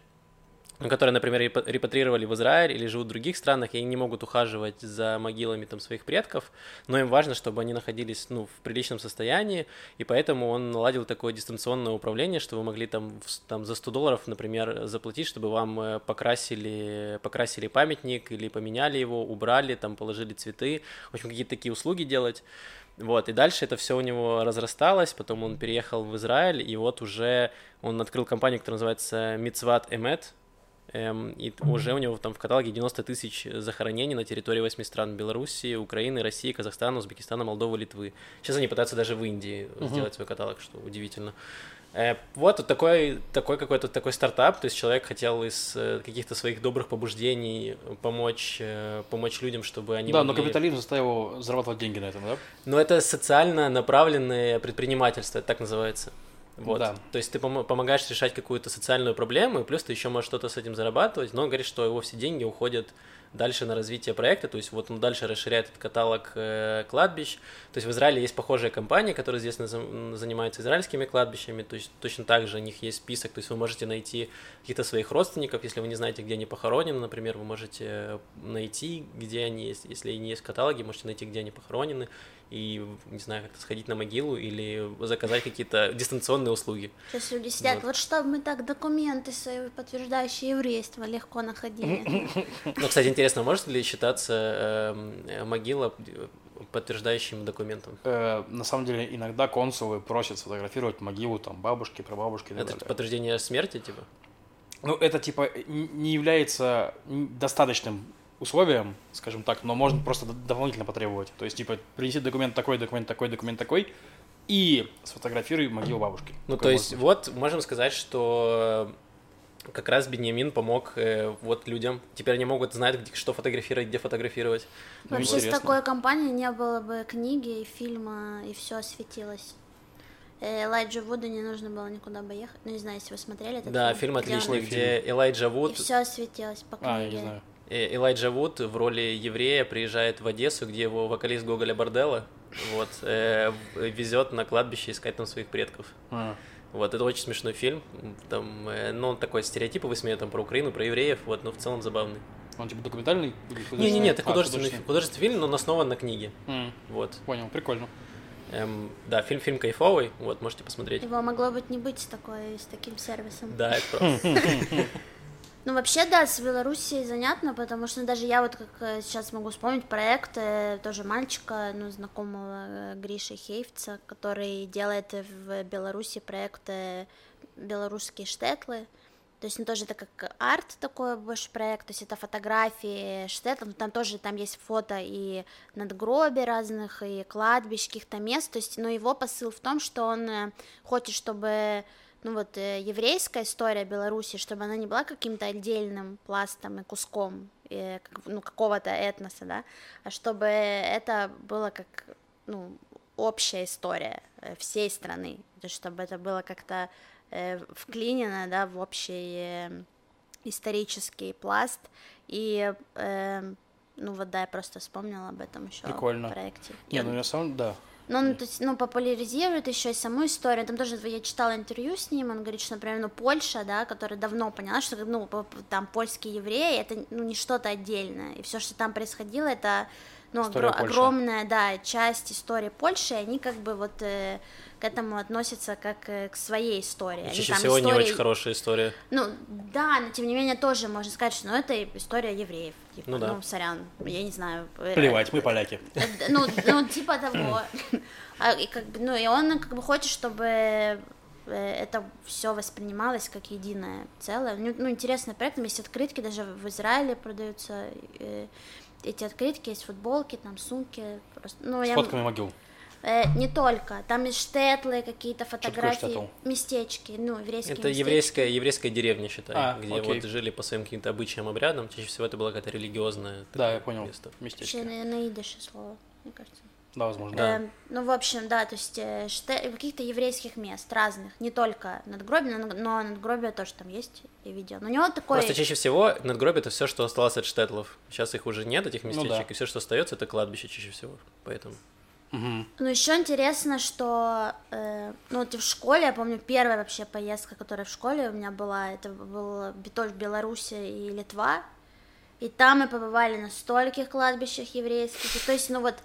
[SPEAKER 1] которые, например, репатрировали в Израиль или живут в других странах, и они не могут ухаживать за могилами там своих предков, но им важно, чтобы они находились ну, в приличном состоянии, и поэтому он наладил такое дистанционное управление, что вы могли там, там за 100 долларов, например, заплатить, чтобы вам э, покрасили, покрасили памятник или поменяли его, убрали, там положили цветы, в общем, какие-то такие услуги делать. Вот, и дальше это все у него разрасталось, потом он переехал в Израиль, и вот уже он открыл компанию, которая называется Mitzvat Emet, Эм, и уже у него там в каталоге 90 тысяч захоронений на территории восьми стран Белоруссии, Украины, России, Казахстана, Узбекистана, Молдовы, Литвы. Сейчас они пытаются даже в Индии uh-huh. сделать свой каталог, что удивительно. Э, вот такой, такой какой-то такой стартап, то есть человек хотел из э, каких-то своих добрых побуждений помочь, э, помочь людям, чтобы они
[SPEAKER 2] Да, могли... но капитализм заставил зарабатывать деньги на этом, да?
[SPEAKER 1] Но это социально направленное предпринимательство, это так называется. Вот.
[SPEAKER 2] Да.
[SPEAKER 1] То есть ты помо- помогаешь решать какую-то социальную проблему, и плюс ты еще можешь что-то с этим зарабатывать, но он говорит, что его все деньги уходят дальше на развитие проекта, то есть вот он дальше расширяет этот каталог э, кладбищ. То есть в Израиле есть похожая компания, которая известно за- занимается израильскими кладбищами, то есть точно так же у них есть список, то есть вы можете найти каких-то своих родственников, если вы не знаете, где они похоронены, например, вы можете найти, где они есть, если не есть в каталоге, можете найти, где они похоронены, и, не знаю, как-то сходить на могилу или заказать какие-то дистанционные услуги.
[SPEAKER 3] Сейчас люди сидят,
[SPEAKER 1] Вот.
[SPEAKER 3] вот, чтобы мы так документы свои, подтверждающие еврейство, легко находили.
[SPEAKER 1] Ну, кстати, интересно, может ли считаться эм, могила э, подтверждающим документом?
[SPEAKER 2] Э, на самом деле, иногда консулы просят сфотографировать могилу там бабушки, прабабушки и так
[SPEAKER 1] Это
[SPEAKER 2] далее.
[SPEAKER 1] подтверждение смерти, типа?
[SPEAKER 2] Ну, это типа не является достаточным условием, скажем так, но можно просто дополнительно потребовать. То есть, типа, принеси документ такой, документ такой, документ такой, и сфотографируй могилу бабушки.
[SPEAKER 1] Ну,
[SPEAKER 2] Такое
[SPEAKER 1] то есть,
[SPEAKER 2] может
[SPEAKER 1] вот можем сказать, что э, как раз Беньямин помог э, вот людям. Теперь они могут знать, где, что фотографировать, где фотографировать.
[SPEAKER 2] Ну,
[SPEAKER 3] Вообще с
[SPEAKER 2] интересно.
[SPEAKER 3] такой компанией не было бы книги и фильма, и все осветилось. Э, Элайджа Вуда не нужно было никуда бы ехать. Ну, не знаю, если вы смотрели этот
[SPEAKER 1] Да,
[SPEAKER 3] фильм.
[SPEAKER 1] фильм
[SPEAKER 3] где он-
[SPEAKER 1] отличный,
[SPEAKER 2] Какой
[SPEAKER 1] где Элайджа Вуд,
[SPEAKER 3] И все осветилось по
[SPEAKER 2] быть. А, я
[SPEAKER 3] книге.
[SPEAKER 2] не знаю.
[SPEAKER 1] Элайджа Вуд в роли еврея приезжает в Одессу, где его вокалист Гоголя Борделла вот, э, везет на кладбище искать там своих предков.
[SPEAKER 2] А,
[SPEAKER 1] Вот, это очень смешной фильм. Там, э, ну, он такой стереотипы высмеян там про Украину, про евреев, вот, но в целом забавный.
[SPEAKER 2] Он типа документальный? или художественный?
[SPEAKER 1] Не-не-не, это
[SPEAKER 2] А,
[SPEAKER 1] художественный, художественный фильм, но он основан на книге.
[SPEAKER 2] М,
[SPEAKER 1] Вот.
[SPEAKER 2] Понял, прикольно.
[SPEAKER 1] Эм, да, фильм, фильм кайфовый, вот, можете посмотреть.
[SPEAKER 3] Его могло быть не быть с, такой, с таким сервисом.
[SPEAKER 1] Да, это просто.
[SPEAKER 3] Ну, вообще, да, с Белоруссией занятно, потому что даже я вот как э, сейчас могу вспомнить проект э, тоже мальчика, ну, знакомого э, Гриши Хейфца, который делает в Беларуси проект э, «Белорусские штетлы». То есть, ну, тоже это как арт такой больше проект, то есть это фотографии штетлов, ну, там тоже, там есть фото и надгробий разных, и кладбищ, каких-то мест, то есть, но его посыл в том, что он хочет, чтобы ну вот э, еврейская история Беларуси, чтобы она не была каким-то отдельным пластом и куском э, как- ну, какого-то этноса, да, а чтобы это было как ну, общая история э, всей страны, то есть чтобы это было как-то э, вклинено, да, в общий э, исторический пласт, и э, ну вот да, я просто вспомнила об этом еще
[SPEAKER 2] Прикольно.
[SPEAKER 3] проекте.
[SPEAKER 2] Не, ну на самом да.
[SPEAKER 3] Ну, он, то есть, ну, популяризирует еще и саму историю. Там тоже я читала интервью с ним, он говорит, что, например, ну, Польша, да, которая давно поняла, что, ну, там польские евреи, это, ну, не что-то отдельное, и все, что там происходило, это, ну, огро- огромная, да, часть истории Польши, и они как бы вот э, к этому относятся как э, к своей истории. Они
[SPEAKER 1] Чаще
[SPEAKER 3] там
[SPEAKER 1] всего не
[SPEAKER 3] истории-
[SPEAKER 1] очень хорошая история.
[SPEAKER 3] Ну, да, но тем не менее тоже можно сказать, что, ну, это история евреев, типа,
[SPEAKER 1] Ну да.
[SPEAKER 3] ну, сорян, я не знаю. э,
[SPEAKER 2] Плевать, мы поляки.
[SPEAKER 3] Э, ну, ну, типа того. А, и как бы, ну, и он как бы хочет, чтобы э, это все воспринималось как единое целое. Ну, ну, интересный проект, там есть открытки, даже в Израиле продаются э, эти открытки, есть футболки, там сумки, просто, ну,
[SPEAKER 2] С
[SPEAKER 3] я...
[SPEAKER 2] фотками могил.
[SPEAKER 3] Э, не только, там есть штетлы, какие-то фотографии, местечки, ну, еврейские
[SPEAKER 1] Это
[SPEAKER 3] местечки.
[SPEAKER 1] еврейская, еврейская деревня, считай,
[SPEAKER 2] А,
[SPEAKER 1] где
[SPEAKER 2] окей.
[SPEAKER 1] вот жили по своим каким-то обычаям, обрядам. Чаще всего это была какая-то религиозная
[SPEAKER 2] Да, я понял.
[SPEAKER 1] место.
[SPEAKER 3] Вообще
[SPEAKER 2] Местечко.
[SPEAKER 3] на, на идыше слово, мне кажется.
[SPEAKER 2] Да, возможно.
[SPEAKER 1] Да.
[SPEAKER 3] Эм, ну, в общем, да, то есть э, ште- каких-то еврейских мест разных, не только надгробие, но, но надгробие тоже там есть, я видела. Но у него такой...
[SPEAKER 1] Просто чаще всего надгробие это все, что осталось от штетлов. Сейчас их уже нет, этих
[SPEAKER 2] Ну
[SPEAKER 1] местечек,
[SPEAKER 2] да.
[SPEAKER 1] и все, что остается, это кладбище чаще всего. Поэтому.
[SPEAKER 2] Мгм.
[SPEAKER 3] Ну, еще интересно, что, э, ну, вот и в школе, я помню, первая вообще поездка, которая в школе у меня была, это был Битоль, Беларусь и Литва, и там мы побывали на стольких кладбищах еврейских, и то есть, ну вот,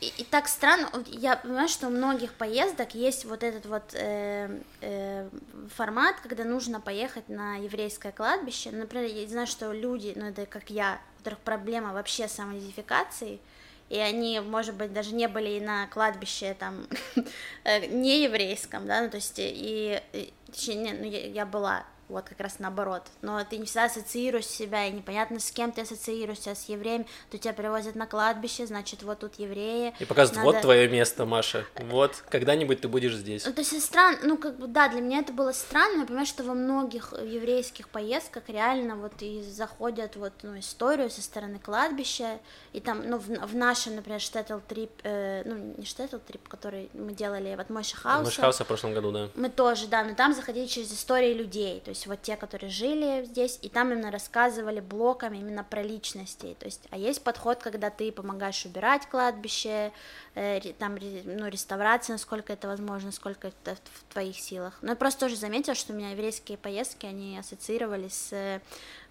[SPEAKER 3] и, и так странно, я понимаю, что у многих поездок есть вот этот вот э, э, формат, когда нужно поехать на еврейское кладбище, например, я знаю, что люди, ну это как я, у которых проблема вообще с самоидентификацией, и они, может быть, даже не были и на кладбище там э, не еврейском, да, ну то есть и, и точнее, не, ну, я, я была вот как раз наоборот. Но ты не всегда ассоциируешь себя, и непонятно, с кем ты ассоциируешься, с евреем, то тебя привозят на кладбище, значит, вот тут евреи.
[SPEAKER 1] И показывают, Надо... вот твое место, Маша, вот, когда-нибудь ты будешь здесь.
[SPEAKER 3] Ну, то есть странно, ну, как бы, да, для меня это было странно, я понимаю, что во многих еврейских поездках реально вот и заходят вот, ну, историю со стороны кладбища, и там, ну, в, в нашем, например, штетл трип, э, ну, не штетл трип, который мы делали от Мойши Хауса.
[SPEAKER 1] Мойши Хауса в прошлом году, да.
[SPEAKER 3] Мы тоже, да, но там заходили через истории людей, то есть вот те, которые жили здесь, и там именно рассказывали блоками именно про личностей, то есть, а есть подход, когда ты помогаешь убирать кладбище, э, там, ну, реставрация, насколько это возможно, сколько это в твоих силах. Но я просто тоже заметила, что у меня еврейские поездки, они ассоциировались с э,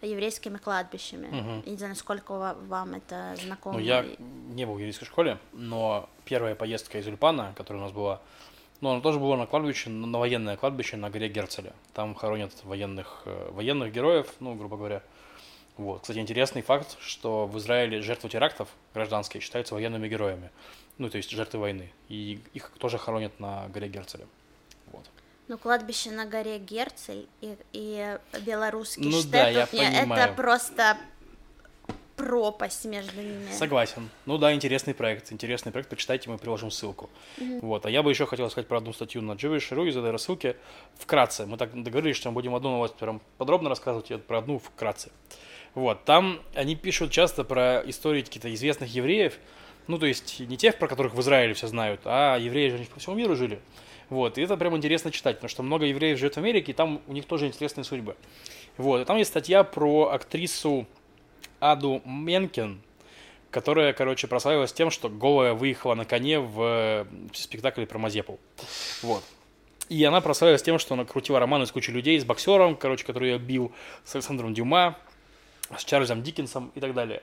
[SPEAKER 3] еврейскими кладбищами. Угу. Не знаю, насколько вам это знакомо.
[SPEAKER 2] Ну, я не был в еврейской школе, но первая поездка из Ульпана, которая у нас была, но она тоже была на кладбище, на военное кладбище на горе Герцеля. Там хоронят военных, э, военных героев, ну, грубо говоря. Вот. Кстати, интересный факт, что в Израиле жертвы терактов гражданские считаются военными героями. Ну, то есть жертвы войны. И их тоже хоронят на горе Герцеля. Вот.
[SPEAKER 3] Ну, кладбище на горе Герцель и, и белорусский
[SPEAKER 2] ну, да, я
[SPEAKER 3] это просто пропасть между ними.
[SPEAKER 2] Согласен. Ну да, интересный проект. Интересный проект. Почитайте, мы приложим ссылку. Mm-hmm. Вот. А я бы еще хотел сказать про одну статью на Jewish.ru из этой рассылки. Вкратце. Мы так договорились, что мы будем одну новость прям подробно рассказывать, и про одну вкратце. Вот. Там они пишут часто про истории каких-то известных евреев. Ну, то есть не тех, про которых в Израиле все знают, а евреи же по всему миру жили. Вот, и это прям интересно читать, потому что много евреев живет в Америке, и там у них тоже интересные судьбы. Вот, и там есть статья про актрису Аду Менкин, которая, короче, прославилась тем, что голая выехала на коне в э, спектакле про Мазепу. Вот. И она прославилась тем, что она крутила романы с кучей людей, с боксером, короче, который ее бил, с Александром Дюма, с Чарльзом Диккенсом и так далее.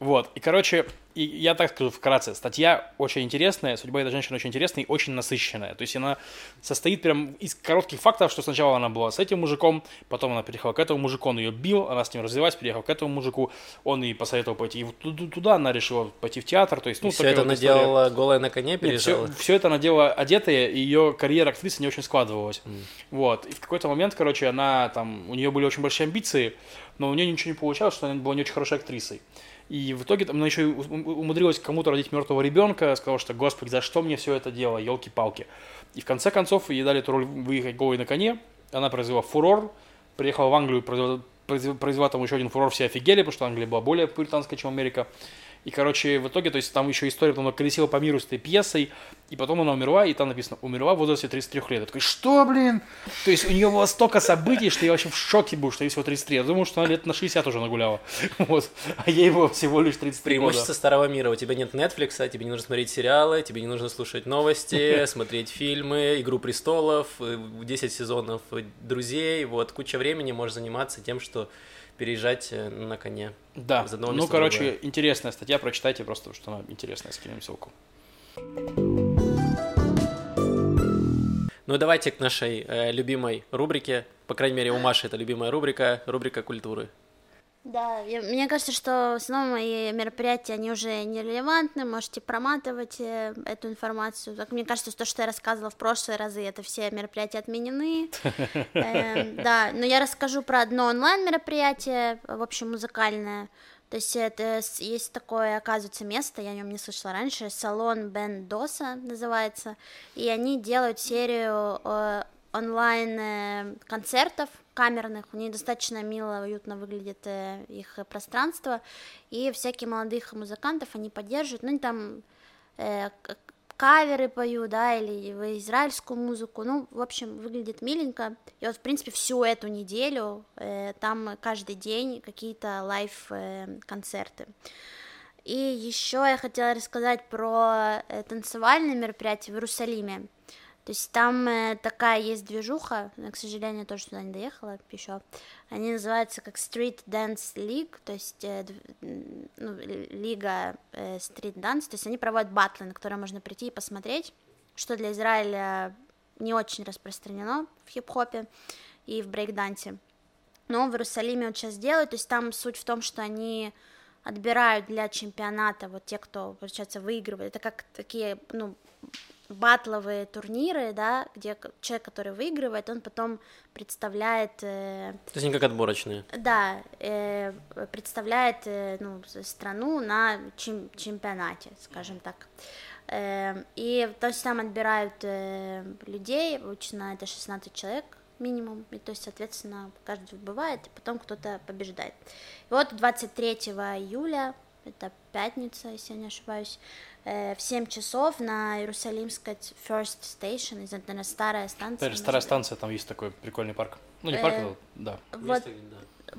[SPEAKER 2] Вот, и, короче, и я так скажу вкратце, статья очень интересная, судьба этой женщины очень интересная и очень насыщенная. То есть она состоит прям из коротких фактов, что сначала она была с этим мужиком, потом она переехала к этому мужику, он ее бил, она с ним развелась, переехала к этому мужику, он ей посоветовал пойти и вот туда она решила пойти в театр. То есть, ну,
[SPEAKER 1] все это она история. делала голая на коне, переезжала?
[SPEAKER 2] Нет, все, все это она делала одетая, и ее карьера актрисы не очень складывалась. Mm. Вот, и в какой-то момент, короче, она там, у нее были очень большие амбиции, но у нее ничего не получалось, что она была не очень хорошей актрисой. И в итоге там она еще умудрилась кому-то родить мертвого ребенка, сказала, что, господи, за что мне все это дело, елки-палки. И в конце концов ей дали эту роль выехать голой на коне, она произвела фурор, приехала в Англию, произвела, произвела там еще один фурор, все офигели, потому что Англия была более пуританская, чем Америка. И, короче, в итоге, то есть там еще история, потом она колесила по миру с этой пьесой, и потом она умерла, и там написано, умерла в возрасте 33 лет. Я такой, что, блин? То есть у нее было столько событий, что я вообще в шоке был, что ей всего 33. Я думал, что она лет на 60 уже нагуляла. Вот. А ей было всего лишь 33
[SPEAKER 1] Преимущество года. старого мира. У тебя нет Netflix, тебе не нужно смотреть сериалы, тебе не нужно слушать новости, смотреть фильмы, Игру престолов, 10 э, сезонов «Друзей». Вот, куча времени можешь заниматься тем, что переезжать э, на коне.
[SPEAKER 2] Да, ну, короче, другое. интересная статья, прочитайте просто, что она интересная, скинем ссылку.
[SPEAKER 1] Ну давайте к нашей э, любимой рубрике. По крайней мере, у Маши это любимая рубрика, рубрика культуры.
[SPEAKER 3] Да, я, мне кажется, что основном мои мероприятия, они уже нерелевантны, можете проматывать э, эту информацию. Так, мне кажется, то, что я рассказывала в прошлые разы, это все мероприятия отменены. Эм, да, но я расскажу про одно онлайн-мероприятие, в общем, музыкальное. То есть это есть такое, оказывается, место, я о нем не слышала раньше, салон Бен Доса называется, и они делают серию э, онлайн-концертов камерных, у них достаточно мило, уютно выглядит э, их пространство, и всякие молодых музыкантов они поддерживают, ну, там э, каверы поют, да, или израильскую музыку, ну, в общем, выглядит миленько, и вот, в принципе, всю эту неделю э, там каждый день какие-то лайв-концерты. И еще я хотела рассказать про э, танцевальные мероприятия в Иерусалиме. То есть там э, такая есть движуха, но, к сожалению, тоже туда не доехала еще. Они называются как Street Dance League, то есть э, ну, лига э, Street Dance, то есть они проводят батлы, на которые можно прийти и посмотреть, что для Израиля не очень распространено в хип-хопе и в брейк-дансе. Но в Иерусалиме вот сейчас делают, то есть там суть в том, что они отбирают для чемпионата вот те, кто, получается, выигрывает, это как такие, ну, батловые турниры, да, где человек, который выигрывает, он потом представляет... Э,
[SPEAKER 1] То есть не как отборочные?
[SPEAKER 3] Да, э, представляет э, ну, страну на чем, чемпионате, скажем так. Э, и то есть там отбирают э, людей, обычно это 16 человек, минимум, и то есть, соответственно, каждый бывает, и потом кто-то побеждает. И вот 23 июля, это пятница, если я не ошибаюсь, э, в 7 часов на Иерусалимской First Station, это, наверное, старая станция.
[SPEAKER 2] Это старая станция, там есть такой прикольный парк. Ну, не парк,
[SPEAKER 3] э,
[SPEAKER 2] но да.
[SPEAKER 3] Вот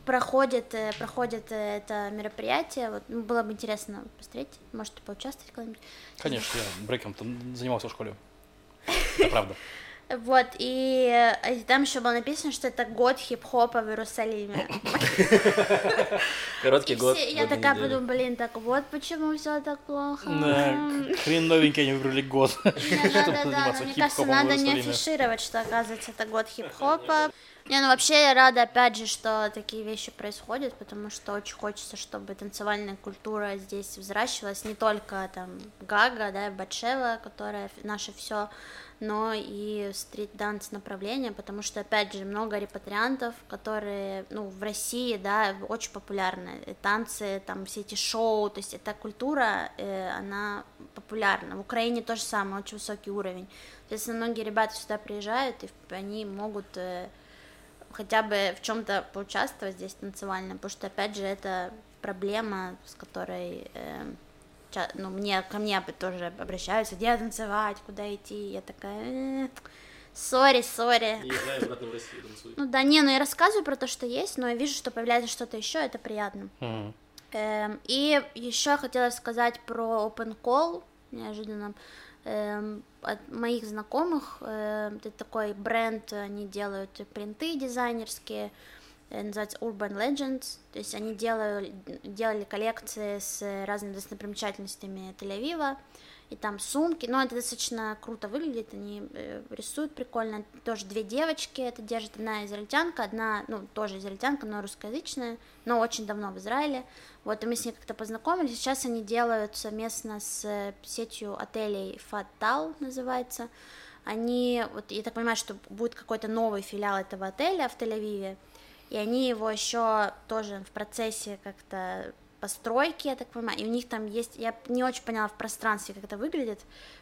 [SPEAKER 3] проходит, э, проходит это мероприятие, вот, ну, было бы интересно посмотреть, может, поучаствовать когда-нибудь.
[SPEAKER 2] Конечно, я брейком там занимался в школе. Это правда.
[SPEAKER 3] Вот, и, и там еще было написано, что это год хип-хопа в Иерусалиме.
[SPEAKER 1] Короткий год.
[SPEAKER 3] Я такая подумала, блин, так вот почему все так плохо.
[SPEAKER 2] Да, хрен новенький они выбрали год.
[SPEAKER 3] Да-да-да, мне кажется, надо не афишировать, что, оказывается, это год хип-хопа. Не, ну вообще я рада, опять же, что такие вещи происходят, потому что очень хочется, чтобы танцевальная культура здесь взращивалась, не только там Гага, да, Батшева, которая наше все, но и стрит-данс направление, потому что, опять же, много репатриантов, которые, ну, в России, да, очень популярны, и танцы, там, все эти шоу, то есть эта культура, э, она популярна. В Украине то же самое, очень высокий уровень. Соответственно, многие ребята сюда приезжают, и они могут э, хотя бы в чем-то поучаствовать здесь танцевально, потому что, опять же, это проблема, с которой э, ну, мне, ко мне тоже обращаются, где танцевать, куда идти, я такая, сори, сори. Ну да, не, ну я рассказываю про то, что есть, но я вижу, что появляется что-то еще, это приятно.
[SPEAKER 2] Мгм.
[SPEAKER 3] Эм, и еще хотела сказать про Open Call, неожиданно. Эм, от моих знакомых, э, это такой бренд, они делают принты дизайнерские, э, называется Urban Legends, то есть они делали, делали коллекции с разными достопримечательностями Тель-Авива, и там сумки, но это достаточно круто выглядит, они э, рисуют прикольно, тоже две девочки это держит, одна израильтянка, одна, ну, тоже израильтянка, но русскоязычная, но очень давно в Израиле, вот, и мы с ней как-то познакомились, сейчас они делают совместно с э, сетью отелей Фатал, называется, они, вот, я так понимаю, что будет какой-то новый филиал этого отеля в Тель-Авиве, и они его еще тоже в процессе как-то постройки, я так понимаю, и у них там есть, я не очень поняла в пространстве, как это выглядит,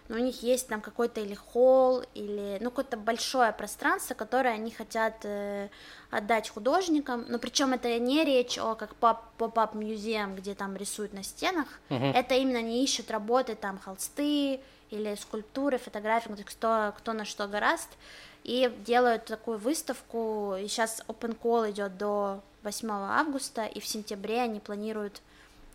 [SPEAKER 3] но у них есть там какой-то или холл, или, ну, какое-то большое пространство, которое они хотят э, отдать художникам, но причем это не речь о как поп-ап музеум, где там рисуют на стенах,
[SPEAKER 2] Мгм.
[SPEAKER 3] это именно они ищут работы, там, холсты или скульптуры, фотографии, кто, кто на что гораст, и делают такую выставку, и сейчас Open Call идет до 8 августа, и в сентябре они планируют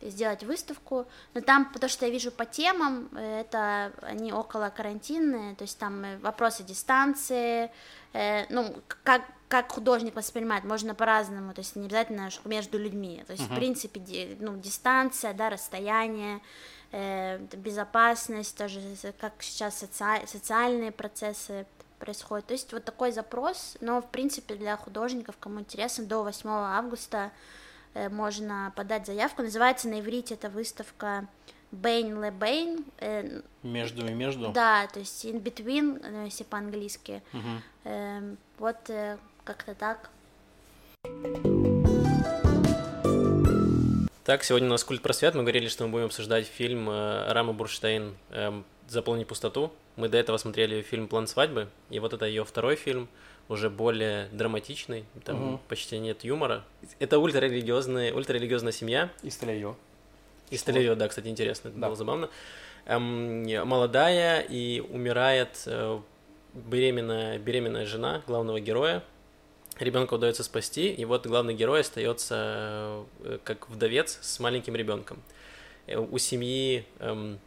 [SPEAKER 3] сделать выставку, но там, потому что я вижу по темам, это они около карантинные, то есть там э, вопросы дистанции, э, ну, как, как художник воспринимает, можно по-разному, то есть не обязательно между людьми, то есть, в принципе, ди- ну, дистанция, да, расстояние, э, безопасность, тоже как сейчас соци- социальные процессы происходят, то есть вот такой запрос, но, в принципе, для художников, кому интересно, до 8 августа э, можно подать заявку. Называется на иврите эта выставка Бейн Ле Бейн. э,
[SPEAKER 2] Между и между.
[SPEAKER 3] Да, то есть in between, э, если по-английски. Эм, Вот э, как-то так.
[SPEAKER 1] Так, сегодня у нас культ просвет. Мы говорили, что мы будем обсуждать фильм Рама Бурштейн эм, «Заполни пустоту». Мы до этого смотрели фильм «План свадьбы», и вот это ее второй фильм, уже более драматичный, там
[SPEAKER 2] Мгм.
[SPEAKER 1] почти нет юмора. Это ультрарелигиозная, ультрарелигиозная семья,
[SPEAKER 2] Из Тель-Авива.
[SPEAKER 1] из Тель-Авива, да, кстати, интересно, это
[SPEAKER 2] Да.
[SPEAKER 1] было забавно. Эм, молодая и умирает э, беременная, беременная жена главного героя. Ребенка удается спасти, и вот главный герой остается э, как вдовец с маленьким ребенком. Э, У семьи эм,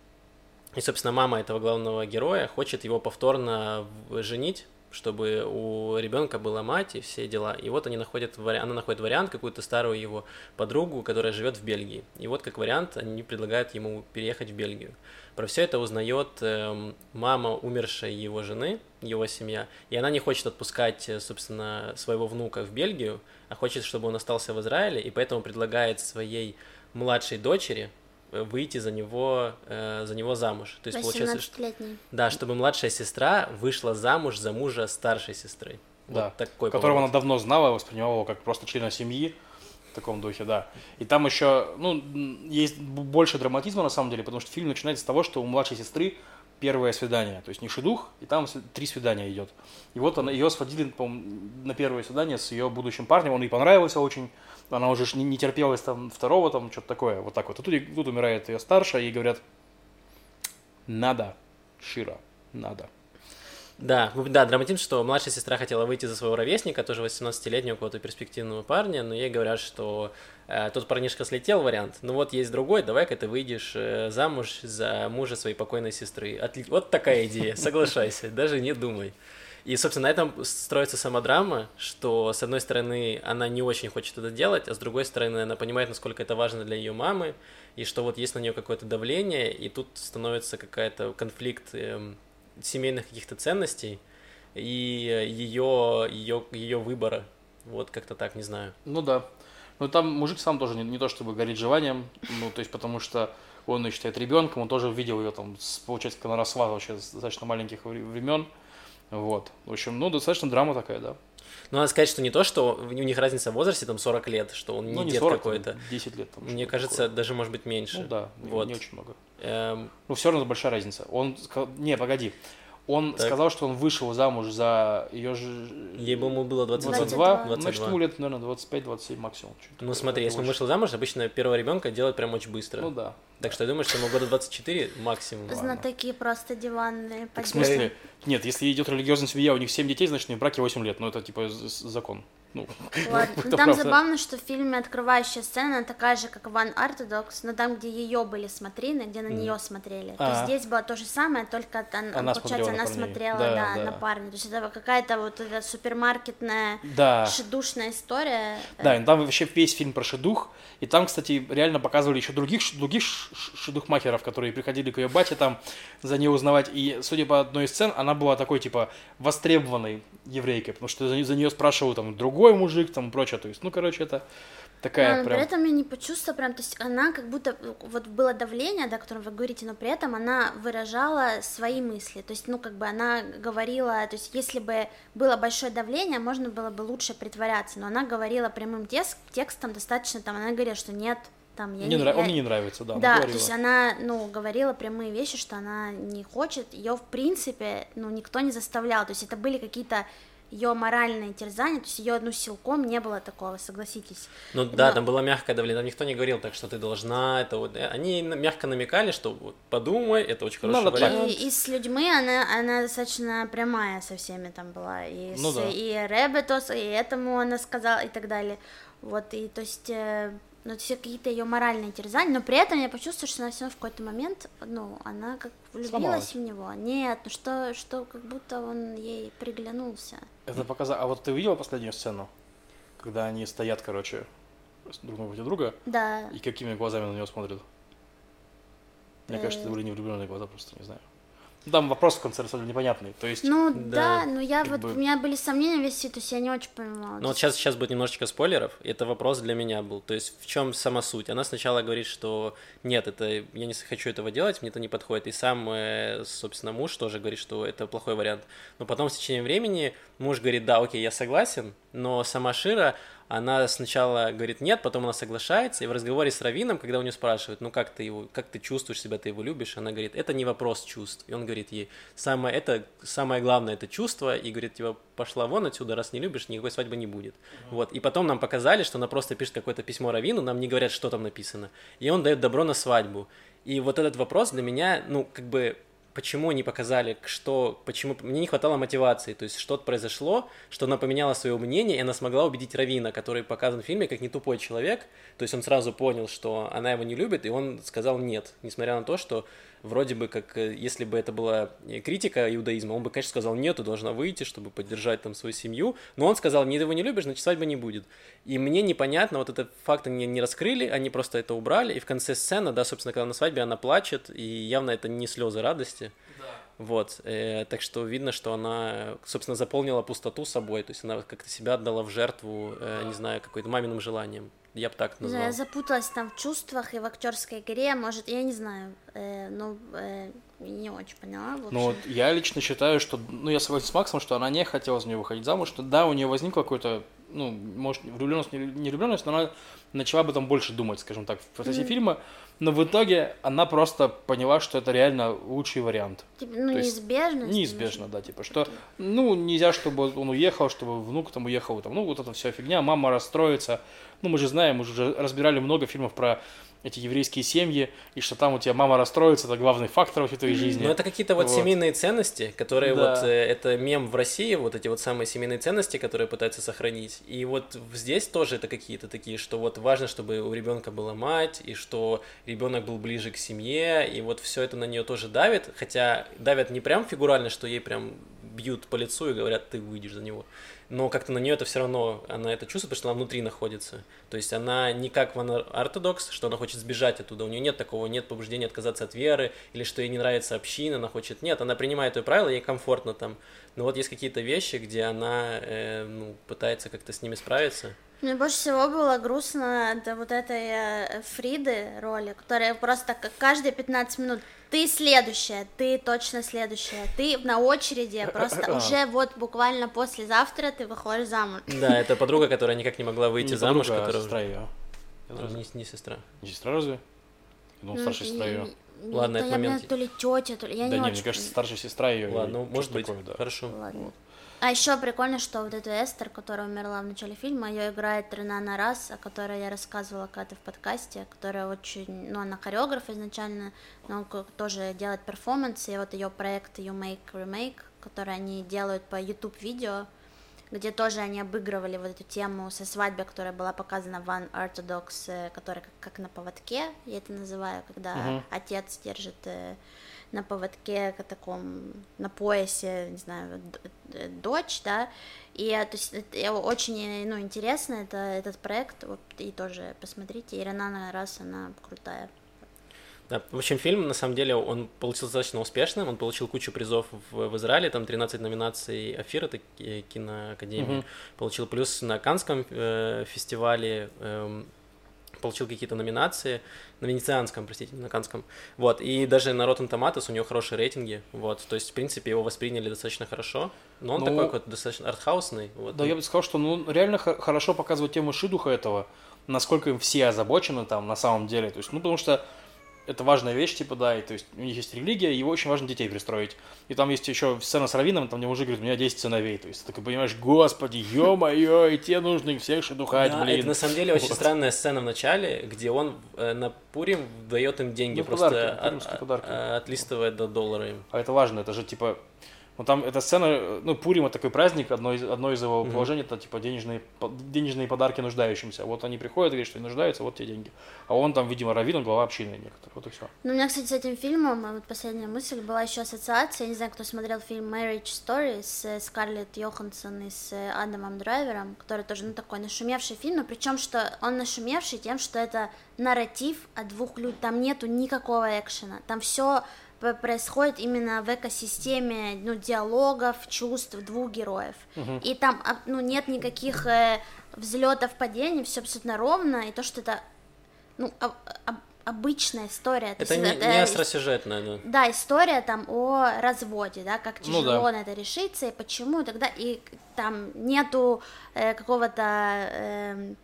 [SPEAKER 1] и, собственно, мама этого главного героя хочет его повторно женить, чтобы у ребенка была мать и все дела. И вот они находят, она находит вариант, какую-то старую его подругу, которая живет в Бельгии. И вот как вариант они предлагают ему переехать в Бельгию. Про все это узнает эм, мама умершей его жены, его семья, и она не хочет отпускать, э, собственно, своего внука в Бельгию, а хочет, чтобы он остался в Израиле, и поэтому предлагает своей младшей дочери выйти за него, э, за него замуж. То есть получается, что,
[SPEAKER 3] 18-летний.
[SPEAKER 1] да, чтобы младшая сестра вышла замуж за мужа старшей сестры.
[SPEAKER 2] Да,
[SPEAKER 1] вот такой
[SPEAKER 2] которого
[SPEAKER 1] поворот.
[SPEAKER 2] она давно знала, воспринимала его как просто члена семьи, в таком духе, да. И там еще, ну, есть больше драматизма на самом деле, потому что фильм начинается с того, что у младшей сестры первое свидание, то есть не шедух, и там три свидания идет. И вот она, ее сводили, по-моему, на первое свидание с ее будущим парнем, он ей понравился очень, она уже не, не терпелась там второго, там что-то такое, вот так вот. И тут, тут умирает ее старшая, ей говорят, надо, Шира, надо.
[SPEAKER 1] Да, ну да, драматизм, что младшая сестра хотела выйти за своего ровесника, тоже 18-летнего какого-то перспективного парня, но ей говорят, что э, тот парнишка слетел вариант, ну вот есть другой, давай-ка ты выйдешь э, замуж за мужа своей покойной сестры. Отли- Вот такая идея, соглашайся, даже не думай. И, собственно, на этом строится сама драма, что, с одной стороны, она не очень хочет это делать, а с другой стороны, она понимает, насколько это важно для ее мамы, и что вот есть на нее какое-то давление, и тут становится какая-то конфликт эм, семейных каких-то ценностей и ее, ее, ее выбора. Вот как-то так, не знаю.
[SPEAKER 2] Ну да. Ну там мужик сам тоже не, не то чтобы горит желанием, ну то есть потому что он ее считает ребенком, он тоже видел ее там, получается, когда она росла вообще с достаточно маленьких вре- времен. Вот. В общем, ну достаточно драма такая, да.
[SPEAKER 1] Но надо сказать, что не то, что у них разница в возрасте, там 40 лет, что он не
[SPEAKER 2] ну не
[SPEAKER 1] дед
[SPEAKER 2] 40, там,
[SPEAKER 1] какой-то.
[SPEAKER 2] 10 лет. Там,
[SPEAKER 1] Мне кажется,
[SPEAKER 2] такое.
[SPEAKER 1] даже может быть меньше.
[SPEAKER 2] Ну да,
[SPEAKER 1] вот.
[SPEAKER 2] не очень много.
[SPEAKER 1] Эм,
[SPEAKER 2] Ну все равно большая разница. Он, ска- не, погоди. Он
[SPEAKER 1] Так.
[SPEAKER 2] сказал, что он вышел замуж за ее же...
[SPEAKER 1] ей бы ему было 22.
[SPEAKER 2] 22,
[SPEAKER 3] 22.
[SPEAKER 2] значит, ему лет, наверное, 25-27 максимум.
[SPEAKER 1] Ну смотри, если он вышел замуж, обычно первого ребенка делают прям очень быстро.
[SPEAKER 2] Ну да.
[SPEAKER 1] Так что я думаю, что ему года 24 максимум.
[SPEAKER 3] Знатоки просто диванные.
[SPEAKER 2] Так в смысле? Нет, если идет религиозная семья, у них 7 детей, значит, в браке 8 лет. Ну, это типа закон. Ну,
[SPEAKER 3] Ладно, ну, там
[SPEAKER 2] правда.
[SPEAKER 3] забавно, что в фильме открывающая сцена она такая же, как One Orthodox, но там, где ее были смотрины, где на нее смотрели. То есть
[SPEAKER 2] А.
[SPEAKER 3] здесь было то же самое, только там,
[SPEAKER 2] Она
[SPEAKER 3] получается, она
[SPEAKER 2] парней.
[SPEAKER 3] смотрела,
[SPEAKER 2] Да,
[SPEAKER 3] да,
[SPEAKER 2] да.
[SPEAKER 3] на парня. То есть это какая-то вот эта супермаркетная,
[SPEAKER 2] да.
[SPEAKER 3] шедушная история.
[SPEAKER 2] Да, и там вообще весь фильм про шедух. И там, кстати, реально показывали еще других, других шедухмахеров, которые приходили к ее бате там за нее узнавать. И, судя по одной из сцен, она была такой, типа, востребованной еврейкой, потому что за, за нее спрашивал там другой мужик, там и прочее. То есть, ну, короче, это такая
[SPEAKER 3] Но
[SPEAKER 2] прям...
[SPEAKER 3] при этом я не почувствовала прям, то есть она как будто, ну, вот было давление, да, о котором вы говорите, но при этом она выражала свои мысли, то есть, ну, как бы она говорила, то есть, если бы было большое давление, можно было бы лучше притворяться, но она говорила прямым текст, текстом достаточно, там, она говорила, что нет, там, я
[SPEAKER 2] Не
[SPEAKER 3] не,
[SPEAKER 2] нрав-
[SPEAKER 3] я-
[SPEAKER 2] Он мне не нравится, да.
[SPEAKER 3] да, то
[SPEAKER 2] говорила.
[SPEAKER 3] есть она, ну, говорила прямые вещи, что она не хочет, ее, в принципе, ну, никто не заставлял, то есть это были какие-то ее моральные терзания, то есть ее, ну, силком не было такого, согласитесь.
[SPEAKER 1] Ну да,
[SPEAKER 3] Но-
[SPEAKER 1] там было мягкое давление, там никто не говорил так, что ты должна, это вот. э, Они на- мягко намекали, что вот подумай, это очень хороший
[SPEAKER 2] Надо так.
[SPEAKER 1] вариант.
[SPEAKER 3] И, и с людьми она, она достаточно прямая со всеми там была. И,
[SPEAKER 2] Ну
[SPEAKER 3] с,
[SPEAKER 2] да.
[SPEAKER 3] и Ребетос, и этому она сказала, и так далее. Вот, и то есть, э, ну, все какие-то ее моральные терзания, но при этом я почувствовала, что она все в какой-то момент, ну, она как влюбилась
[SPEAKER 2] Сломалась.
[SPEAKER 3] в него. Нет, ну что, что как будто он ей приглянулся.
[SPEAKER 2] Это показа... А вот ты видела последнюю сцену? Когда они стоят, короче, друг напротив друга,
[SPEAKER 3] Да,
[SPEAKER 2] и какими глазами на него смотрят? Мне
[SPEAKER 3] Э.
[SPEAKER 2] кажется, это были не влюбленные глаза, просто не знаю. Ну, Там вопрос в конце абсолютно непонятный. То есть,
[SPEAKER 3] ну
[SPEAKER 1] Да,
[SPEAKER 3] да, но я вот,
[SPEAKER 2] бы-
[SPEAKER 3] у меня были сомнения весь фильм, то есть я не очень понимала.
[SPEAKER 1] Ну вот сейчас, сейчас будет немножечко спойлеров, это вопрос для меня был. То есть в чем сама суть? Она сначала говорит, что нет, это я не хочу этого делать, мне это не подходит. И сам, э, собственно, муж тоже говорит, что это плохой вариант. Но потом с течением времени муж говорит, да, окей, я согласен, но сама Шира, она сначала говорит нет, потом она соглашается, и в разговоре с Равином, когда у нее спрашивают, ну как ты его, как ты чувствуешь себя, ты его любишь, она говорит, это не вопрос чувств. И он говорит ей, самое, это, самое главное это чувство, и говорит, типа, пошла вон отсюда, раз не любишь, никакой свадьбы не будет. Вот, и потом нам показали, что она просто пишет какое-то письмо Равину, нам не говорят, что там написано, и он дает добро на свадьбу. И вот этот вопрос для меня, ну, как бы, почему не показали, что, почему, мне не хватало мотивации, то есть что-то произошло, что она поменяла свое мнение, и она смогла убедить Равина, который показан в фильме как не тупой человек, то есть он сразу понял, что она его не любит, и он сказал нет, несмотря на то, что вроде бы как, э, если бы это была э, критика иудаизма, он бы, конечно, сказал нет, ты должна выйти, чтобы поддержать там свою семью, но он сказал, нет, его не любишь, значит, свадьбы не будет. И мне непонятно, вот этот факт они не раскрыли, они просто это убрали, и в конце сцены, да, собственно, когда на свадьбе она плачет, и явно это не слезы радости, вот, э, так что видно, что она, собственно, заполнила пустоту собой, то есть она как-то себя отдала в жертву, э, не знаю, какой-то маминым желанием. Я бы так
[SPEAKER 3] Не
[SPEAKER 1] назвал.
[SPEAKER 3] я запуталась там в чувствах и в актерской игре, может, я не знаю, э, ну, э, не очень поняла.
[SPEAKER 2] Ну вот я лично считаю, что, ну я согласен с Максом, что она не хотела за нее выходить замуж, что да, у нее возникло какое-то, ну, может, влюбленность, не влюбленность, но она начала об этом больше думать, скажем так, в процессе
[SPEAKER 3] Мгм.
[SPEAKER 2] фильма, но в итоге она просто поняла, что это реально лучший вариант.
[SPEAKER 3] Типа, ну,
[SPEAKER 2] то есть
[SPEAKER 3] неизбежно.
[SPEAKER 2] Неизбежно, да, типа, что, ну, нельзя, чтобы он уехал, чтобы внук там уехал, там, ну, вот это вся фигня, мама расстроится. Ну, мы же знаем, мы же уже разбирали много фильмов про эти еврейские семьи, и что там у тебя мама расстроится, это главный фактор вообще твоей жизни.
[SPEAKER 1] Ну, это какие-то вот,
[SPEAKER 2] Вот.
[SPEAKER 1] семейные ценности, которые
[SPEAKER 2] Да.
[SPEAKER 1] вот, э, это мем в России, вот эти вот самые семейные ценности, которые пытаются сохранить. И вот здесь тоже это какие-то такие, что вот важно, чтобы у ребенка была мать, и что ребенок был ближе к семье, и вот все это на нее тоже давит, хотя давят не прям фигурально, что ей прям бьют по лицу и говорят, ты выйдешь за него. Но как-то на нее это все равно, она это чувствует, потому что она внутри находится. То есть она не как Ортодокс, что она хочет сбежать оттуда. У нее нет такого, нет побуждения отказаться от веры, или что ей не нравится община, она хочет... Нет, она принимает ее правила, ей комфортно там. Но вот есть какие-то вещи, где она э, ну, пытается как-то с ними справиться.
[SPEAKER 3] Мне больше всего было грустно от вот этой э, Фриды роли, которая просто каждые 15 минут ты следующая, ты точно следующая, ты на очереди, просто уже вот буквально послезавтра ты выходишь замуж.
[SPEAKER 1] Да, это подруга, которая никак не могла выйти
[SPEAKER 2] Не
[SPEAKER 1] замуж,
[SPEAKER 2] подруга, а
[SPEAKER 1] которая...
[SPEAKER 2] сестра ее.
[SPEAKER 1] А, не, не сестра.
[SPEAKER 2] Не сестра разве? Я думал,
[SPEAKER 3] Ну,
[SPEAKER 2] старшая сестра ее.
[SPEAKER 1] Ладно, это момент-
[SPEAKER 3] То ли тетя, то ли я
[SPEAKER 2] Да
[SPEAKER 3] не
[SPEAKER 2] мне кажется, старшая сестра ее.
[SPEAKER 1] Ладно, ну, может быть.
[SPEAKER 2] да.
[SPEAKER 1] Хорошо.
[SPEAKER 3] Ладно. А еще прикольно, что вот эту Эстер, которая умерла в начале фильма, ее играет Ренана Рас, о которой я рассказывала когда-то в подкасте, которая очень, ну, она хореограф изначально, но тоже делает перформансы, и вот ее проект You Make Remake, который они делают по YouTube видео, где тоже они обыгрывали вот эту тему со свадьбы, которая была показана в One Orthodox, э, которая как, как на поводке, я это называю, когда
[SPEAKER 2] Мгм.
[SPEAKER 3] отец держит э, на поводке таком на поясе, не знаю, дочь, да, и э, то есть это э, очень э, ну интересно это этот проект, вот и тоже посмотрите, Ирина раз она крутая.
[SPEAKER 1] Да, в общем, фильм, на самом деле, он получился достаточно успешным, он получил кучу призов в, в Израиле, там 13 номинаций Афир, это ки- киноакадемия,
[SPEAKER 2] Мгм.
[SPEAKER 1] получил плюс на Канском э, фестивале, эм, получил какие-то номинации, на Венецианском, простите, на Канском, вот, и даже на Rotten Tomatoes у него хорошие рейтинги, вот, то есть, в принципе, его восприняли достаточно хорошо, но он
[SPEAKER 2] Ну,
[SPEAKER 1] такой вот достаточно артхаусный, вот.
[SPEAKER 2] Да, я бы сказал, что ну, реально хорошо показывает тему шидуха этого, насколько им все озабочены там на самом деле. То есть, ну, потому что это важная вещь, типа, да, и то есть у них есть религия, его очень важно детей пристроить. И там есть еще сцена с Равином, там где мужик говорит, у меня 10 сыновей. То есть ты такой понимаешь, господи, ё-моё, и те нужно их всех шедухать,
[SPEAKER 1] Да,
[SPEAKER 2] блин.
[SPEAKER 1] это на самом деле очень
[SPEAKER 2] Вот.
[SPEAKER 1] странная сцена в начале, где он э, на Пурим дает им деньги,
[SPEAKER 2] Ну,
[SPEAKER 1] просто
[SPEAKER 2] подарки,
[SPEAKER 1] от-
[SPEAKER 2] подарки.
[SPEAKER 1] а- отлистывает до доллара им.
[SPEAKER 2] А это важно, это же типа... Ну там эта сцена, ну Пурим это такой праздник, одно из, одно из его положений это типа денежные, денежные подарки нуждающимся. Вот они приходят говорят, что они нуждаются, вот те деньги. А он там, видимо, раввин, он глава общины некоторых, вот и все.
[SPEAKER 3] Ну, у меня, кстати, с этим фильмом, э, вот последняя мысль, была еще ассоциация, я не знаю, кто смотрел фильм Marriage Story с э, Скарлетт Йоханссон и с э, Адамом Драйвером, который тоже, ну, такой нашумевший фильм, но причем, что он нашумевший тем, что это нарратив о двух людях, там нету никакого экшена, там все происходит именно в экосистеме, ну, диалогов, чувств двух героев, и там, а, ну, нет никаких взлетов, падений, все абсолютно ровно, и то, что это ну, об- об- обычная история. То
[SPEAKER 1] Это не, не остросюжетное, да.
[SPEAKER 3] Да, история там о разводе, да, как
[SPEAKER 2] Ну
[SPEAKER 3] тяжело
[SPEAKER 2] да.
[SPEAKER 3] на это решиться и почему и тогда и там нету э, какого-то эм,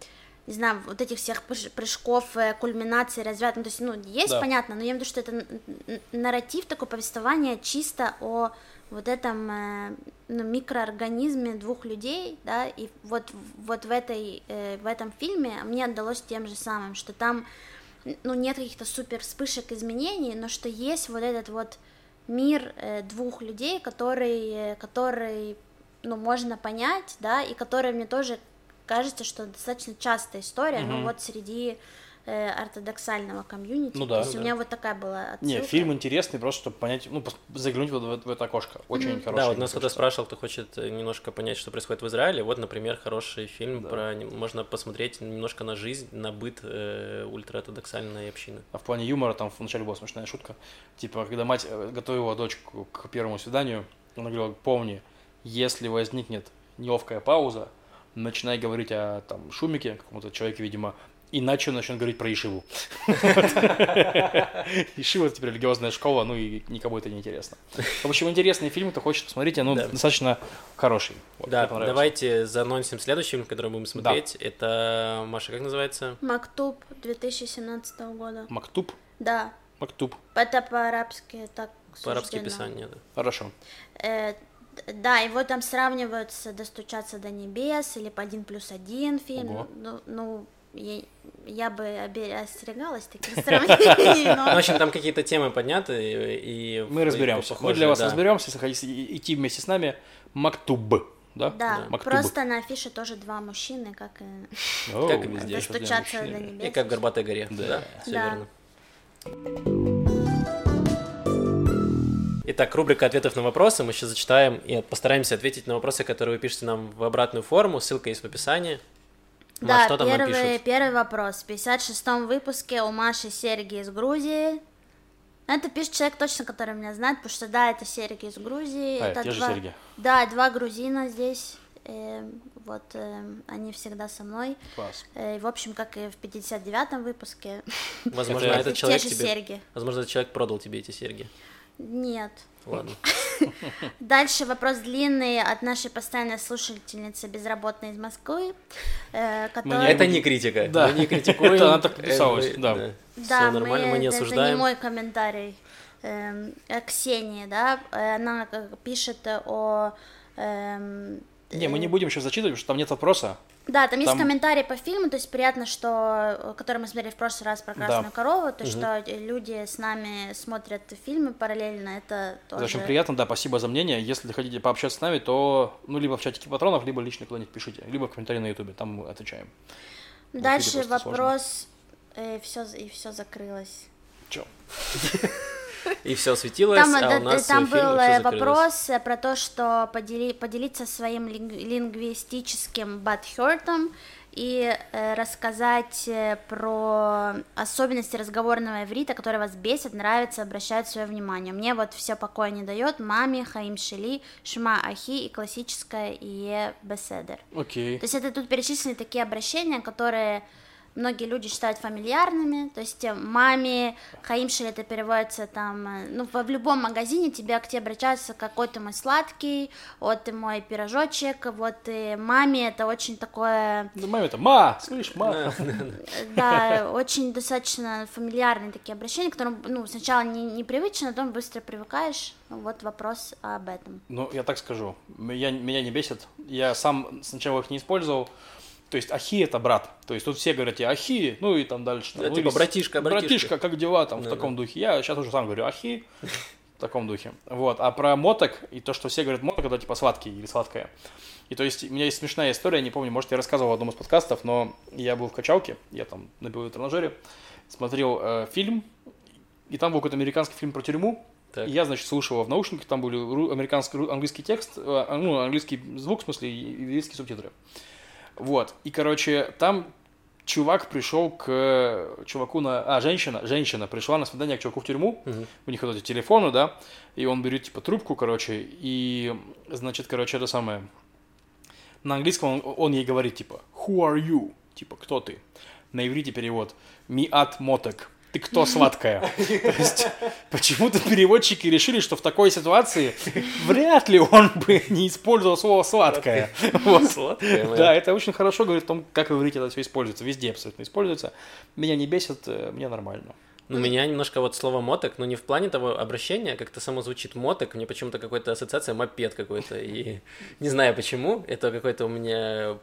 [SPEAKER 3] не знаю, вот этих всех прыж- прыжков, э, кульминаций, развязок, ну, то есть, ну, есть,
[SPEAKER 2] Да.
[SPEAKER 3] понятно, но я имею в виду, что это нарратив, такое повествование чисто о вот этом э, ну, микроорганизме двух людей, да, и вот, вот в, этой, э, в этом фильме мне отдалось тем же самым, что там, ну, нет каких-то супер вспышек изменений, но что есть вот этот вот мир э, двух людей, который, который, ну, можно понять, да, и который мне тоже кажется, что достаточно частая история, ну,
[SPEAKER 2] Мгм.
[SPEAKER 3] вот среди э, ортодоксального комьюнити.
[SPEAKER 2] Ну да.
[SPEAKER 3] То есть
[SPEAKER 1] Да.
[SPEAKER 3] у меня вот такая была отсылка.
[SPEAKER 2] Не, фильм интересный, просто чтобы понять, ну, заглянуть вот в, в это окошко. Очень хороший.
[SPEAKER 1] Да, вот нас кто-то спрашивал, кто хочет э, немножко понять, что происходит в Израиле. Вот, например, хороший фильм
[SPEAKER 2] Да.
[SPEAKER 1] про... Можно посмотреть немножко на жизнь, на быт э, ультраортодоксальной общины.
[SPEAKER 2] А в плане юмора там вначале была смешная шутка. Типа, когда мать э, готовила дочку к первому свиданию, она говорила, помни, если возникнет неловкая пауза, начинай говорить о там шумике, каком-то человеке, видимо, Иначе он начнет говорить про Ишиву. Ишива это теперь религиозная школа, ну и никому это не интересно. В общем, интересный фильм, кто хочет посмотреть, ну, достаточно хороший.
[SPEAKER 1] Да, давайте заанонсим следующий фильм, который будем смотреть. Это, Маша, как называется?
[SPEAKER 3] Мактуб 2017 года.
[SPEAKER 2] Мактуб.
[SPEAKER 3] Да,
[SPEAKER 2] Мактуб.
[SPEAKER 3] это по-арабски так
[SPEAKER 1] По-арабски писание, да.
[SPEAKER 2] Хорошо.
[SPEAKER 3] Да, его там сравнивают с «Достучаться до небес» или по «Один плюс один» фильм.
[SPEAKER 2] Ого.
[SPEAKER 3] Ну, ну, я, я бы обе- остерегалась таких сравнений,
[SPEAKER 1] Ну, в общем, там какие-то темы подняты, и...
[SPEAKER 2] Мы разберемся. Мы для вас
[SPEAKER 1] да.
[SPEAKER 2] разберемся, если хотите идти вместе с нами. Мактуб. Да?
[SPEAKER 3] Да,
[SPEAKER 2] Мактуб.
[SPEAKER 3] просто на афише тоже два мужчины, как и
[SPEAKER 1] Как везде.
[SPEAKER 3] «Достучаться до небес».
[SPEAKER 1] И как в Горбатой горе.
[SPEAKER 2] Да.
[SPEAKER 1] Да, все
[SPEAKER 3] Да.
[SPEAKER 1] верно. Итак, рубрика ответов на вопросы. Мы сейчас зачитаем и постараемся ответить на вопросы, которые вы пишете нам в обратную форму. Ссылка есть в описании. Маш,
[SPEAKER 3] Да,
[SPEAKER 1] что там нам
[SPEAKER 3] первый,
[SPEAKER 1] пишут?
[SPEAKER 3] первый вопрос. В 56-м выпуске у Маши серьги из Грузии. Это пишет человек точно, который меня знает, потому что да, это серьги из Грузии.
[SPEAKER 2] А,
[SPEAKER 3] это
[SPEAKER 2] те же
[SPEAKER 3] два...
[SPEAKER 2] серьги.
[SPEAKER 3] Да, два грузина здесь. э, вот э, они всегда со мной.
[SPEAKER 2] Класс.
[SPEAKER 3] Э, в общем, как и в 59-м выпуске.
[SPEAKER 1] Возможно,
[SPEAKER 2] Это-
[SPEAKER 1] этот человек
[SPEAKER 3] же
[SPEAKER 1] тебе...
[SPEAKER 3] серьги.
[SPEAKER 1] Возможно, этот человек продал тебе эти серьги.
[SPEAKER 3] Нет.
[SPEAKER 1] Ладно.
[SPEAKER 3] Дальше вопрос длинный от нашей постоянной слушательницы безработной из Москвы, э, которая...
[SPEAKER 1] Это не критика.
[SPEAKER 2] Да.
[SPEAKER 1] Мы не критикуем.
[SPEAKER 2] Это она так подписалась,
[SPEAKER 1] Это-
[SPEAKER 2] да.
[SPEAKER 3] Да,
[SPEAKER 1] Все нормально, мы не
[SPEAKER 3] это- Это не
[SPEAKER 1] осуждаем.
[SPEAKER 3] мой комментарий. Эм, э, Ксении, да, э, она э, пишет о... эм,
[SPEAKER 2] Не, мы не будем сейчас зачитывать, потому что там нет вопроса.
[SPEAKER 3] Да, там, есть
[SPEAKER 2] Там-
[SPEAKER 3] комментарий по фильму, то есть приятно, что, э, который мы смотрели в прошлый раз про Красную
[SPEAKER 2] Да.
[SPEAKER 3] корову, то, что э, люди с нами смотрят фильмы параллельно, это тоже...
[SPEAKER 2] Очень приятно, да, спасибо за мнение. Если хотите пообщаться с нами, то ну либо в чатике патронов, либо лично куда-нибудь пишите, либо в комментарии на ютубе, там мы отвечаем.
[SPEAKER 3] Дальше
[SPEAKER 2] просто сложно.
[SPEAKER 3] вопрос, э, все, и все закрылось.
[SPEAKER 2] Чё?
[SPEAKER 1] И все светилось,
[SPEAKER 3] Там,
[SPEAKER 1] а у нас
[SPEAKER 3] там
[SPEAKER 1] э, фильм
[SPEAKER 3] был э, вопрос э, про то, что подели- поделиться своим линг- лингвистическим бадхёртом и рассказать про особенности разговорного иврита, которые вас бесят, нравятся, обращают свое внимание. Мне вот все покоя не дает, маме, хаим шели, шма ахи и классическое ие беседер.
[SPEAKER 2] Окей.
[SPEAKER 3] То есть это тут перечислены такие обращения, которые многие люди считают фамильярными, то есть э, маме, хаимшель это переводится там, э, ну, в, в любом магазине тебе к тебе обращаются какой ты мой сладкий, вот ты мой пирожочек, вот и маме это очень такое,
[SPEAKER 2] Да маме это ма, слышь, ма.
[SPEAKER 3] да, очень достаточно фамильярные такие обращения, к которым, ну, сначала не, непривычно, а потом быстро привыкаешь, вот вопрос об этом.
[SPEAKER 2] Ну, я так скажу, меня, меня не бесит. Я сам сначала их не использовал. То есть ахи это брат. То есть тут все говорят тебе ахи, ну и там дальше. там,
[SPEAKER 1] Да,
[SPEAKER 2] ну,
[SPEAKER 1] типа
[SPEAKER 2] или с-
[SPEAKER 1] братишка, братишка.
[SPEAKER 2] Братишка, как дела там в
[SPEAKER 1] Да,
[SPEAKER 2] таком духе. Я сейчас уже сам говорю ахи в таком духе. Вот. А про моток и то, что все говорят моток, это типа сладкий или сладкое. И то есть у меня есть смешная история, не помню, может я рассказывал в одном из подкастов, но я был в качалке, я там на белой тренажере, смотрел э, фильм, и там был какой-то американский фильм про тюрьму,
[SPEAKER 1] Так.
[SPEAKER 2] и я, значит, слушал его в наушниках, там были американский, английский текст, э, ну, английский звук, в смысле, и еврейские субтитры. Вот, и, короче, там чувак пришел к э, чуваку на... А, женщина, женщина пришла на свидание к чуваку в тюрьму,
[SPEAKER 1] Мгм.
[SPEAKER 2] у них вот эти телефоны, да, и он берет, типа, трубку, короче, и, значит, короче, это самое... На английском он, он ей говорит, типа, who are you? Типа, кто ты? На иврите перевод «Миат мотек». Ты кто, сладкая? То есть, почему-то переводчики решили, что в такой ситуации вряд ли он бы не использовал слово «сладкое». Вот.
[SPEAKER 1] Сладкое.
[SPEAKER 2] Да, это очень хорошо говорит о том, как в иврите это все используется. Везде абсолютно используется. Меня не бесит, э, мне нормально.
[SPEAKER 1] Ну, меня немножко вот слово моток, но не в плане того обращения, как-то само звучит моток, мне почему-то какая-то ассоциация мопед какой-то, и не знаю почему, это какой-то у меня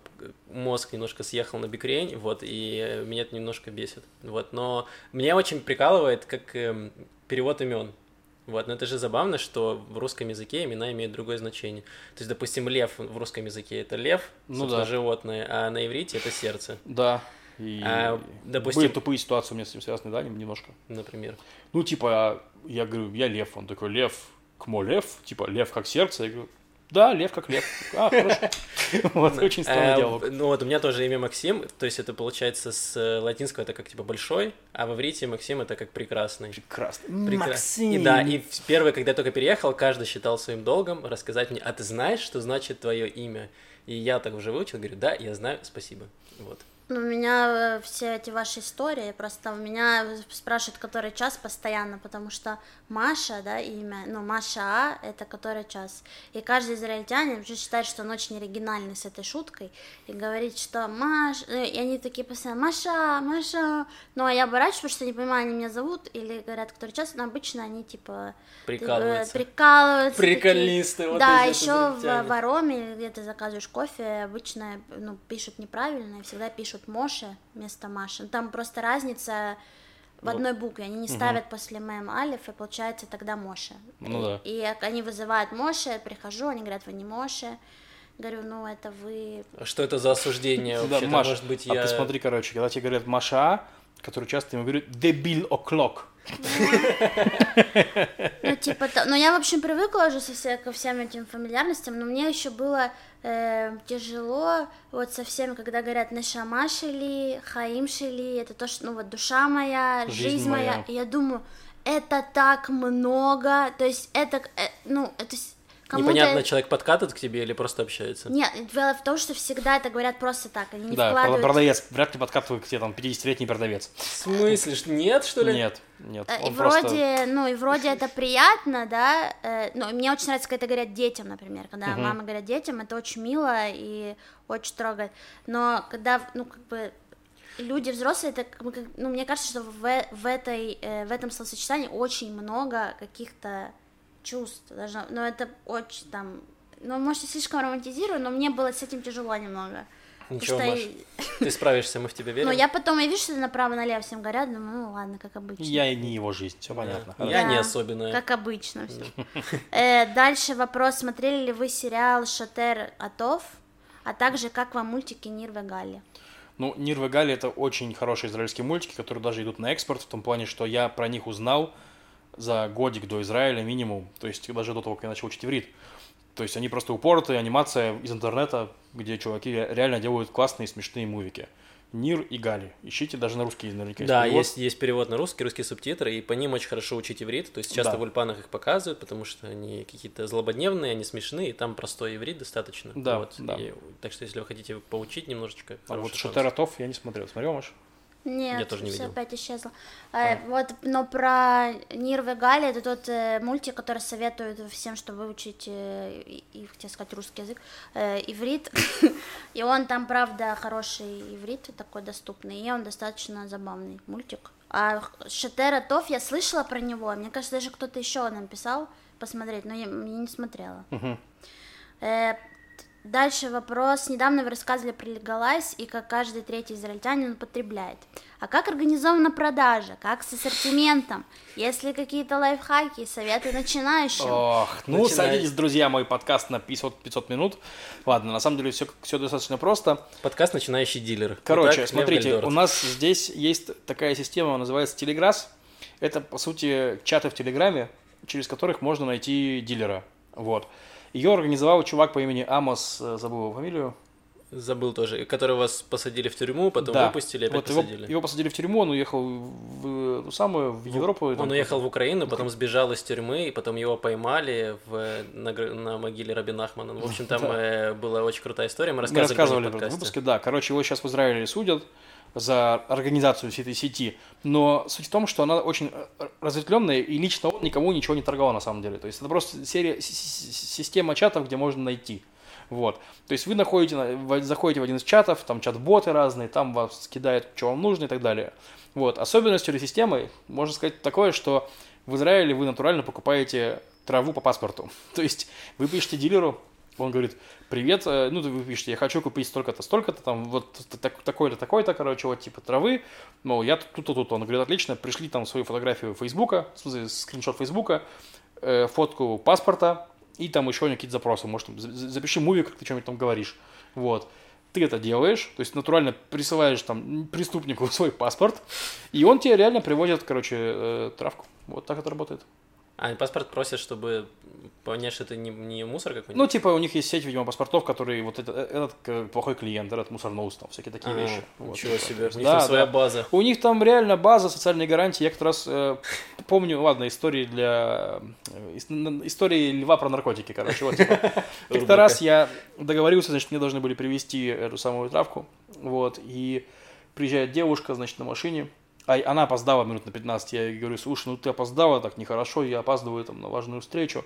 [SPEAKER 1] мозг немножко съехал на бикрень, вот, и меня это немножко бесит, вот, но меня очень прикалывает, как эм, перевод имен, вот, но это же забавно, что в русском языке имена имеют другое значение. То есть, допустим, лев в русском языке это лев,
[SPEAKER 2] Ну да.
[SPEAKER 1] животное, а на иврите это сердце,
[SPEAKER 2] Да. И
[SPEAKER 1] А, допустим-
[SPEAKER 2] были тупые ситуации у меня с этим связаны, да, немножко.
[SPEAKER 1] например.
[SPEAKER 2] Ну, типа, я говорю, я лев. Он такой, лев, кмо лев? Типа, лев как сердце? Я говорю, да, лев как лев. А, хорошо. Вот, очень странный
[SPEAKER 1] А,
[SPEAKER 2] диалог.
[SPEAKER 1] Ну вот у меня тоже имя Максим, то есть это получается с э, латинского это как типа большой, а в иврите Максим это как прекрасный.
[SPEAKER 2] Прекрасно.
[SPEAKER 1] Прекра- И да, и первый, когда я только переехал, каждый считал своим долгом рассказать мне, а ты знаешь, что значит твое имя? И я так уже выучил, говорю, да, я знаю, спасибо. Вот.
[SPEAKER 3] Ну, у меня э, все эти ваши истории, просто у меня спрашивают, который час постоянно, потому что Маша, да, имя, ну, Маша А, это который час. И каждый израильтянин уже считает, что он очень оригинальный с этой шуткой, и говорит, что Маш, э, и они такие постоянно, Маша, Маша, ну, а я оборачиваюсь, потому что не понимаю, они меня зовут, или говорят, который час, но обычно они, типа,
[SPEAKER 1] Прикалываются.
[SPEAKER 3] э, прикалываются. такие.
[SPEAKER 1] Приколисты, вот
[SPEAKER 3] Да, еще в, в Ароме, где ты заказываешь кофе, обычно ну, пишут неправильно, и всегда пишут Моше вместо Маши. Там просто разница в
[SPEAKER 2] Ну,
[SPEAKER 3] одной букве. Они не ставят после мем алиф, и получается тогда Моше.
[SPEAKER 2] Ну
[SPEAKER 3] и,
[SPEAKER 2] да.
[SPEAKER 3] и они вызывают Моше, я прихожу, они говорят, вы не Моше. Говорю, ну это вы...
[SPEAKER 1] А Что это за осуждение вообще?
[SPEAKER 2] Маш,
[SPEAKER 1] Может быть,
[SPEAKER 2] а
[SPEAKER 1] я...
[SPEAKER 2] ты смотри, короче, когда тебе говорят Маша, А, который часто ему говорят дебил о'clock.
[SPEAKER 3] Ну, типа, ну, я, в общем, привыкла уже со ко всем этим фамильярностям, но мне еще было э, тяжело. Вот со всеми, когда говорят «нешама шели», «хаим шели», это то, что, ну, вот, душа моя,
[SPEAKER 2] Жизнь
[SPEAKER 3] жизнь, моя,
[SPEAKER 2] моя.
[SPEAKER 3] я думаю, это так много, то есть это, э, ну, это кому-то...
[SPEAKER 1] Непонятно, человек подкатывает к тебе или просто общается?
[SPEAKER 3] Нет, дело в том, что всегда это говорят просто так, они не
[SPEAKER 2] Да,
[SPEAKER 3] вкладывают...
[SPEAKER 2] продавец, вряд ли подкатывает к тебе там 50-летний продавец.
[SPEAKER 1] В смысле? Что, Нет, что ли?
[SPEAKER 2] Нет, нет.
[SPEAKER 3] Э, И
[SPEAKER 2] он просто-
[SPEAKER 3] вроде, ну, и вроде это приятно, да, э, ну, мне очень нравится, когда это говорят детям, например, когда
[SPEAKER 2] Мгм.
[SPEAKER 3] мама говорят детям, это очень мило и очень трогает, но когда, ну, как бы, люди взрослые, это, ну, мне кажется, что в, в этой, э, в этом словосочетании очень много каких-то чувств, должно, но это очень там, ну, может, я слишком романтизирую, но мне было с этим тяжело немного.
[SPEAKER 1] Ничего, Маш,
[SPEAKER 3] что-
[SPEAKER 1] ты справишься, мы в тебя верим.
[SPEAKER 3] Ну, я потом, я вижу, что направо-налево всем говорят, думаю, ну, ладно, как обычно.
[SPEAKER 2] Я и не его жизнь, все
[SPEAKER 1] Да.
[SPEAKER 2] понятно.
[SPEAKER 1] Я
[SPEAKER 3] Да,
[SPEAKER 1] не особенная.
[SPEAKER 3] Как обычно все. Дальше вопрос, смотрели ли вы сериал Шатер Атов, а также как вам мультики Нирвы Галли?
[SPEAKER 2] Ну, Нир и Гали это очень хорошие израильские мультики, которые даже идут на экспорт, в том плане, что я про них узнал за годик до Израиля минимум, то есть даже до того, как я начал учить иврит. То есть они просто упоротые, анимация из интернета, где чуваки ре- реально делают классные смешные мувики. Нир и Гали. Ищите даже на русский наверняка.
[SPEAKER 1] Да,
[SPEAKER 2] перевод.
[SPEAKER 1] есть, есть перевод на русский, русские субтитры, и по ним очень хорошо учить иврит. То есть часто
[SPEAKER 2] Да.
[SPEAKER 1] в ульпанах их показывают, потому что они какие-то злободневные, они смешные, и там простой иврит достаточно.
[SPEAKER 2] Да,
[SPEAKER 1] Вот.
[SPEAKER 2] да.
[SPEAKER 1] И- так что если вы хотите поучить немножечко,
[SPEAKER 2] А вот
[SPEAKER 1] шанс.
[SPEAKER 2] Шатаратов я не смотрел. Смотрел, Маш?
[SPEAKER 3] Нет,
[SPEAKER 1] Я тоже не
[SPEAKER 3] всё
[SPEAKER 1] видел.
[SPEAKER 3] опять исчезло. Э, вот, но про Нирвы Галли это тот э, мультик, который советуют всем, чтобы выучить, э, и, и, хотел сказать русский язык, э, иврит. и он там, правда, хороший иврит, такой доступный, и он достаточно забавный мультик. А Шатера Тоф, я слышала про него, мне кажется, даже кто-то еще нам писал посмотреть, но я, я не смотрела.
[SPEAKER 2] Мгм.
[SPEAKER 3] Э, Дальше вопрос. Недавно вы рассказывали про Легалайз и как каждый третий израильтянин употребляет. А как организована продажа? Как с ассортиментом? Есть ли какие-то лайфхаки, советы начинающим?
[SPEAKER 2] Ох, ну
[SPEAKER 1] Начинай.
[SPEAKER 2] садитесь, друзья, мой подкаст на 500, 500 минут. Ладно, на самом деле все, все достаточно просто.
[SPEAKER 1] Подкаст «Начинающий дилер».
[SPEAKER 2] Короче,
[SPEAKER 1] Итак,
[SPEAKER 2] смотрите, у нас здесь есть такая система, называется Телеграсс. Это, по сути, чаты в Телеграме, через которых можно найти дилера. Вот. Ее организовал чувак по имени Амос, э, забыл его фамилию.
[SPEAKER 1] Забыл тоже, который вас посадили в тюрьму, потом
[SPEAKER 2] Да.
[SPEAKER 1] выпустили, опять
[SPEAKER 2] Вот его,
[SPEAKER 1] посадили.
[SPEAKER 2] его посадили в тюрьму, он уехал в ту самую, в Европу.
[SPEAKER 1] Он уехал в Украину, потом сбежал из тюрьмы, и потом его поймали в, на, на могиле Рабина Ахмана. Ну, В общем, там э, была очень крутая история, мы
[SPEAKER 2] Мы
[SPEAKER 1] рассказывали,
[SPEAKER 2] рассказывали
[SPEAKER 1] нее
[SPEAKER 2] это
[SPEAKER 1] в
[SPEAKER 2] в выпуске, да. Короче, его сейчас в Израиле судят за организацию всей этой сети. Но суть в том, что она очень э, разветвленная, и лично он никому ничего не торговал на самом деле. То есть это просто серия, система чатов, где можно найти. Вот. То есть вы находите, заходите в один из чатов, там чат-боты разные, там вас кидают, что вам нужно и так далее. Вот. Особенностью этой системы, можно сказать, такое, что в Израиле вы натурально покупаете траву по паспорту. То есть вы пишете дилеру, он говорит, привет, э, ну, вы пишете, я хочу купить столько-то, столько-то, там, вот так- такой-то, такой-то, короче, вот типа травы, мол, я тут- тут-то, тут Он говорит, отлично, пришли там свою фотографию Фейсбука, скриншот Фейсбука, э, фотку паспорта, и там еще какие-то запросы, может, там, за- за- запиши муви, как ты что-нибудь там говоришь, вот. Ты это делаешь, то есть натурально присылаешь там преступнику свой паспорт, и он тебе реально приводит, короче, э, травку. Вот так это работает.
[SPEAKER 1] А паспорт просят, чтобы понять, что это не, не мусор какой-нибудь?
[SPEAKER 2] Ну, типа, у них есть сеть, видимо, паспортов, которые вот это, этот э, плохой клиент, этот мусорноус, там, всякие такие
[SPEAKER 1] А,
[SPEAKER 2] вещи. Вот.
[SPEAKER 1] Ничего себе, у них
[SPEAKER 2] Да,
[SPEAKER 1] там своя
[SPEAKER 2] да.
[SPEAKER 1] база.
[SPEAKER 2] У них там реально база социальной гарантии. Я как раз э, помню, ладно, истории для... э, Истории льва про наркотики, короче. Вот, типа, как-то раз я договорился, значит, мне должны были привезти эту самую травку, вот, и приезжает девушка, значит, на машине, а она опоздала минут на 15, я ей говорю, слушай, ну ты опоздала, так нехорошо, я опаздываю там на важную встречу,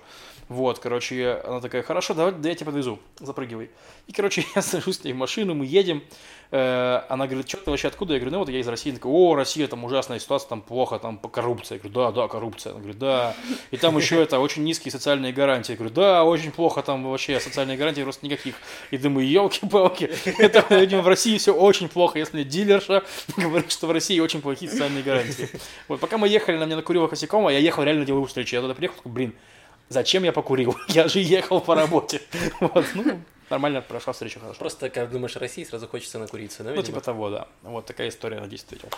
[SPEAKER 2] вот, короче, она такая, хорошо, давай, да я тебя подвезу, запрыгивай. И, короче, я сажусь с ней в машину, мы едем, она говорит, что ты вообще откуда? Я говорю, ну вот я из России. Она такая, о, Россия, там ужасная ситуация, там плохо, там коррупция. Я говорю, да, да, коррупция. Она говорит, да. И там еще это очень низкие социальные гарантии. Я говорю, да, очень плохо, там вообще социальные гарантии просто никаких. И думаю, елки-палки, это, видимо, в России все очень плохо, если дилерша говорит, что в России очень плохие социальные гарантии. Вот пока мы ехали, на меня накурила косяком, а я ехал реально деловую встречу. Я туда приехал, блин, зачем я покурил? Я же ехал по работе. Вот, ну, нормально прошла встреча хорошо.
[SPEAKER 1] Просто, когда думаешь о России, сразу хочется накуриться, да,
[SPEAKER 2] Ну,
[SPEAKER 1] видимо?
[SPEAKER 2] типа того, да. Вот такая история на действительно.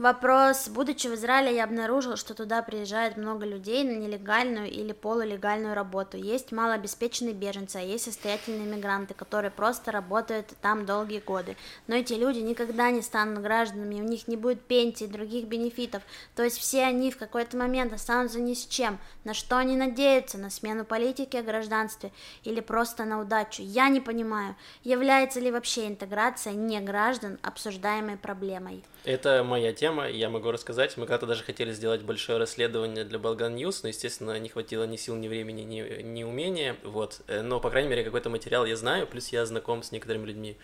[SPEAKER 3] Вопрос. Будучи в Израиле, я обнаружил, что туда приезжает много людей на нелегальную или полулегальную работу. Есть малообеспеченные беженцы, а есть состоятельные мигранты, которые просто работают там долгие годы. Но эти люди никогда не станут гражданами, у них не будет пенсии, других бенефитов. То есть все они в какой-то момент останутся ни с чем. На что они надеются? На смену политики о гражданстве или просто на удачу? Я не понимаю, является ли вообще интеграция неграждан обсуждаемой проблемой.
[SPEAKER 1] Это моя тема, я могу рассказать. Мы когда-то даже хотели сделать большое расследование для Болган Ньюс, но, естественно, не хватило ни сил, ни времени, ни, ни умения. Вот. Э, Но, по крайней мере, какой-то материал я знаю, плюс я знаком с некоторыми людьми.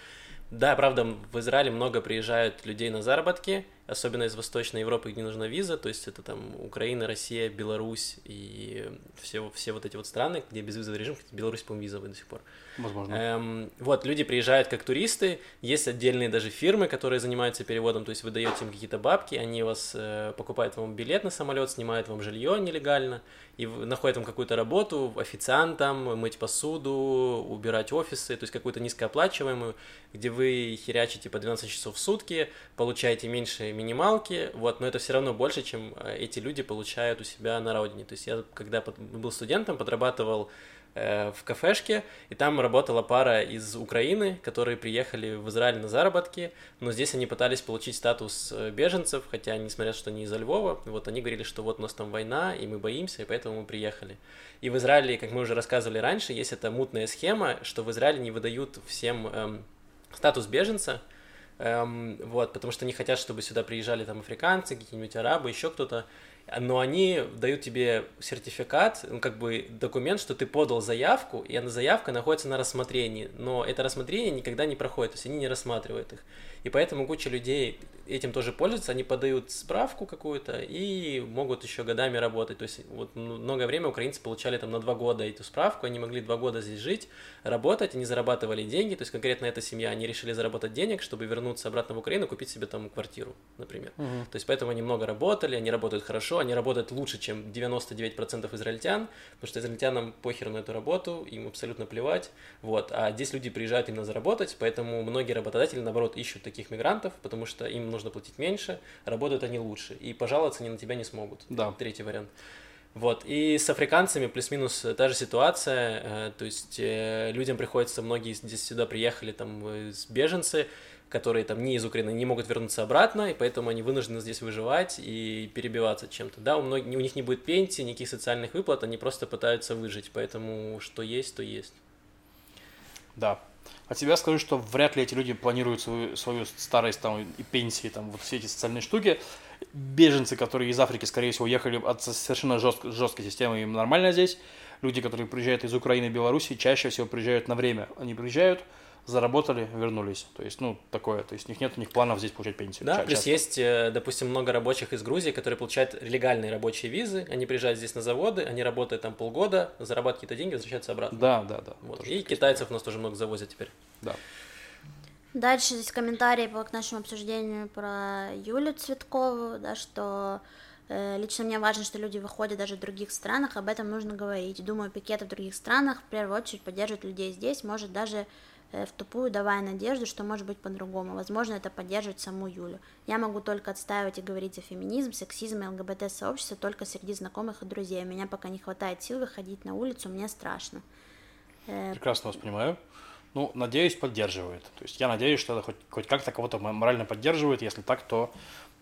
[SPEAKER 1] Да, правда, в Израиле много приезжают людей на заработки, особенно из Восточной Европы, где нужна виза, то есть это там Украина, Россия, Беларусь и все, все вот эти вот страны, где безвизовый режим, хотя Беларусь, по-моему, визовый до сих пор.
[SPEAKER 2] Возможно.
[SPEAKER 1] Эм, вот, люди приезжают как туристы, есть отдельные даже фирмы, которые занимаются переводом, то есть вы даете им какие-то бабки, они вас э, покупают вам билет на самолет, снимают вам жилье нелегально, и находят вам какую-то работу, официантом, мыть посуду, убирать офисы, то есть какую-то низкооплачиваемую, где вы херячите по 12 часов в сутки, получаете меньше минималки, вот, но это все равно больше, чем э, эти люди получают у себя на родине. То есть я, когда был студентом, подрабатывал э, в кафешке, и там работала пара из Украины, которые приехали в Израиль на заработки, но здесь они пытались получить статус э, беженцев, хотя, несмотря что они из Львова, вот они говорили, что вот у нас там война, и мы боимся, и поэтому мы приехали. И в Израиле, как мы уже рассказывали раньше, есть эта мутная схема, что в Израиле не выдают всем эм, статус беженца, Эм, вот, потому что они хотят, чтобы сюда приезжали там африканцы, какие-нибудь арабы, еще кто-то, но они дают тебе сертификат, ну, как бы документ, что ты подал заявку, и эта заявка находится на рассмотрении, но это рассмотрение никогда не проходит, то есть они не рассматривают их. И поэтому куча людей этим тоже пользуются, они подают справку какую-то и могут еще годами работать. То есть вот многое время украинцы получали там на два года эту справку, они могли два года здесь жить, работать, они зарабатывали деньги, то есть конкретно эта семья, они решили заработать денег, чтобы вернуться обратно в Украину, купить себе там квартиру, например.
[SPEAKER 2] Мгм.
[SPEAKER 1] То есть поэтому они много работали, они работают хорошо, они работают лучше, чем 99% израильтян, потому что израильтянам похер на эту работу, им абсолютно плевать, вот, а здесь люди приезжают именно заработать, поэтому многие работодатели, наоборот, ищут таких мигрантов, потому что им нужно платить меньше, работают они лучше, и пожаловаться они на тебя не смогут.
[SPEAKER 2] Да.
[SPEAKER 1] Третий вариант. Вот, и с африканцами плюс-минус та же ситуация, э, то есть э, людям приходится, многие здесь сюда приехали, там, э, беженцы, которые там не из Украины, не могут вернуться обратно, и поэтому они вынуждены здесь выживать и перебиваться чем-то. Да, у, многих, у них не будет пенсии, никаких социальных выплат, они просто пытаются выжить, поэтому что есть, то есть.
[SPEAKER 2] Да. От себя скажу, что вряд ли эти люди планируют свою, свою старость там, и пенсии, там, вот все эти социальные штуки. Беженцы, которые из Африки, скорее всего, уехали от совершенно жестк- жесткой системы, им нормально здесь. Люди, которые приезжают из Украины и Беларуси, чаще всего приезжают на время. Они приезжают, заработали, вернулись. То есть, ну, такое. То есть, у них нет у них планов здесь получать пенсию.
[SPEAKER 1] Да,
[SPEAKER 2] Ча-
[SPEAKER 1] плюс
[SPEAKER 2] часто.
[SPEAKER 1] есть, э, допустим, много рабочих из Грузии, которые получают легальные рабочие визы, они приезжают здесь на заводы, они работают там полгода, зарабатывают какие-то деньги, возвращаются обратно.
[SPEAKER 2] Да, да, да.
[SPEAKER 1] Вот. И китайцев у нас тоже много завозят теперь.
[SPEAKER 2] Да.
[SPEAKER 3] Дальше здесь комментарий по- к нашему обсуждению про Юлю Цветкову, да, что э, лично мне важно, что люди выходят даже в других странах, об этом нужно говорить. Думаю, пикеты в других странах в первую очередь поддерживают людей здесь, может даже в тупую давая надежду, что может быть по-другому. Возможно, это поддерживает саму Юлю. Я могу только отстаивать и говорить за феминизм, сексизм и ЛГБТ-сообщество только среди знакомых и друзей. У меня пока не хватает сил выходить на улицу, мне страшно.
[SPEAKER 2] Э, Прекрасно вас понимаю. Ну, надеюсь, поддерживает. То есть я надеюсь, что это хоть, хоть как-то кого-то морально поддерживает. Если так, то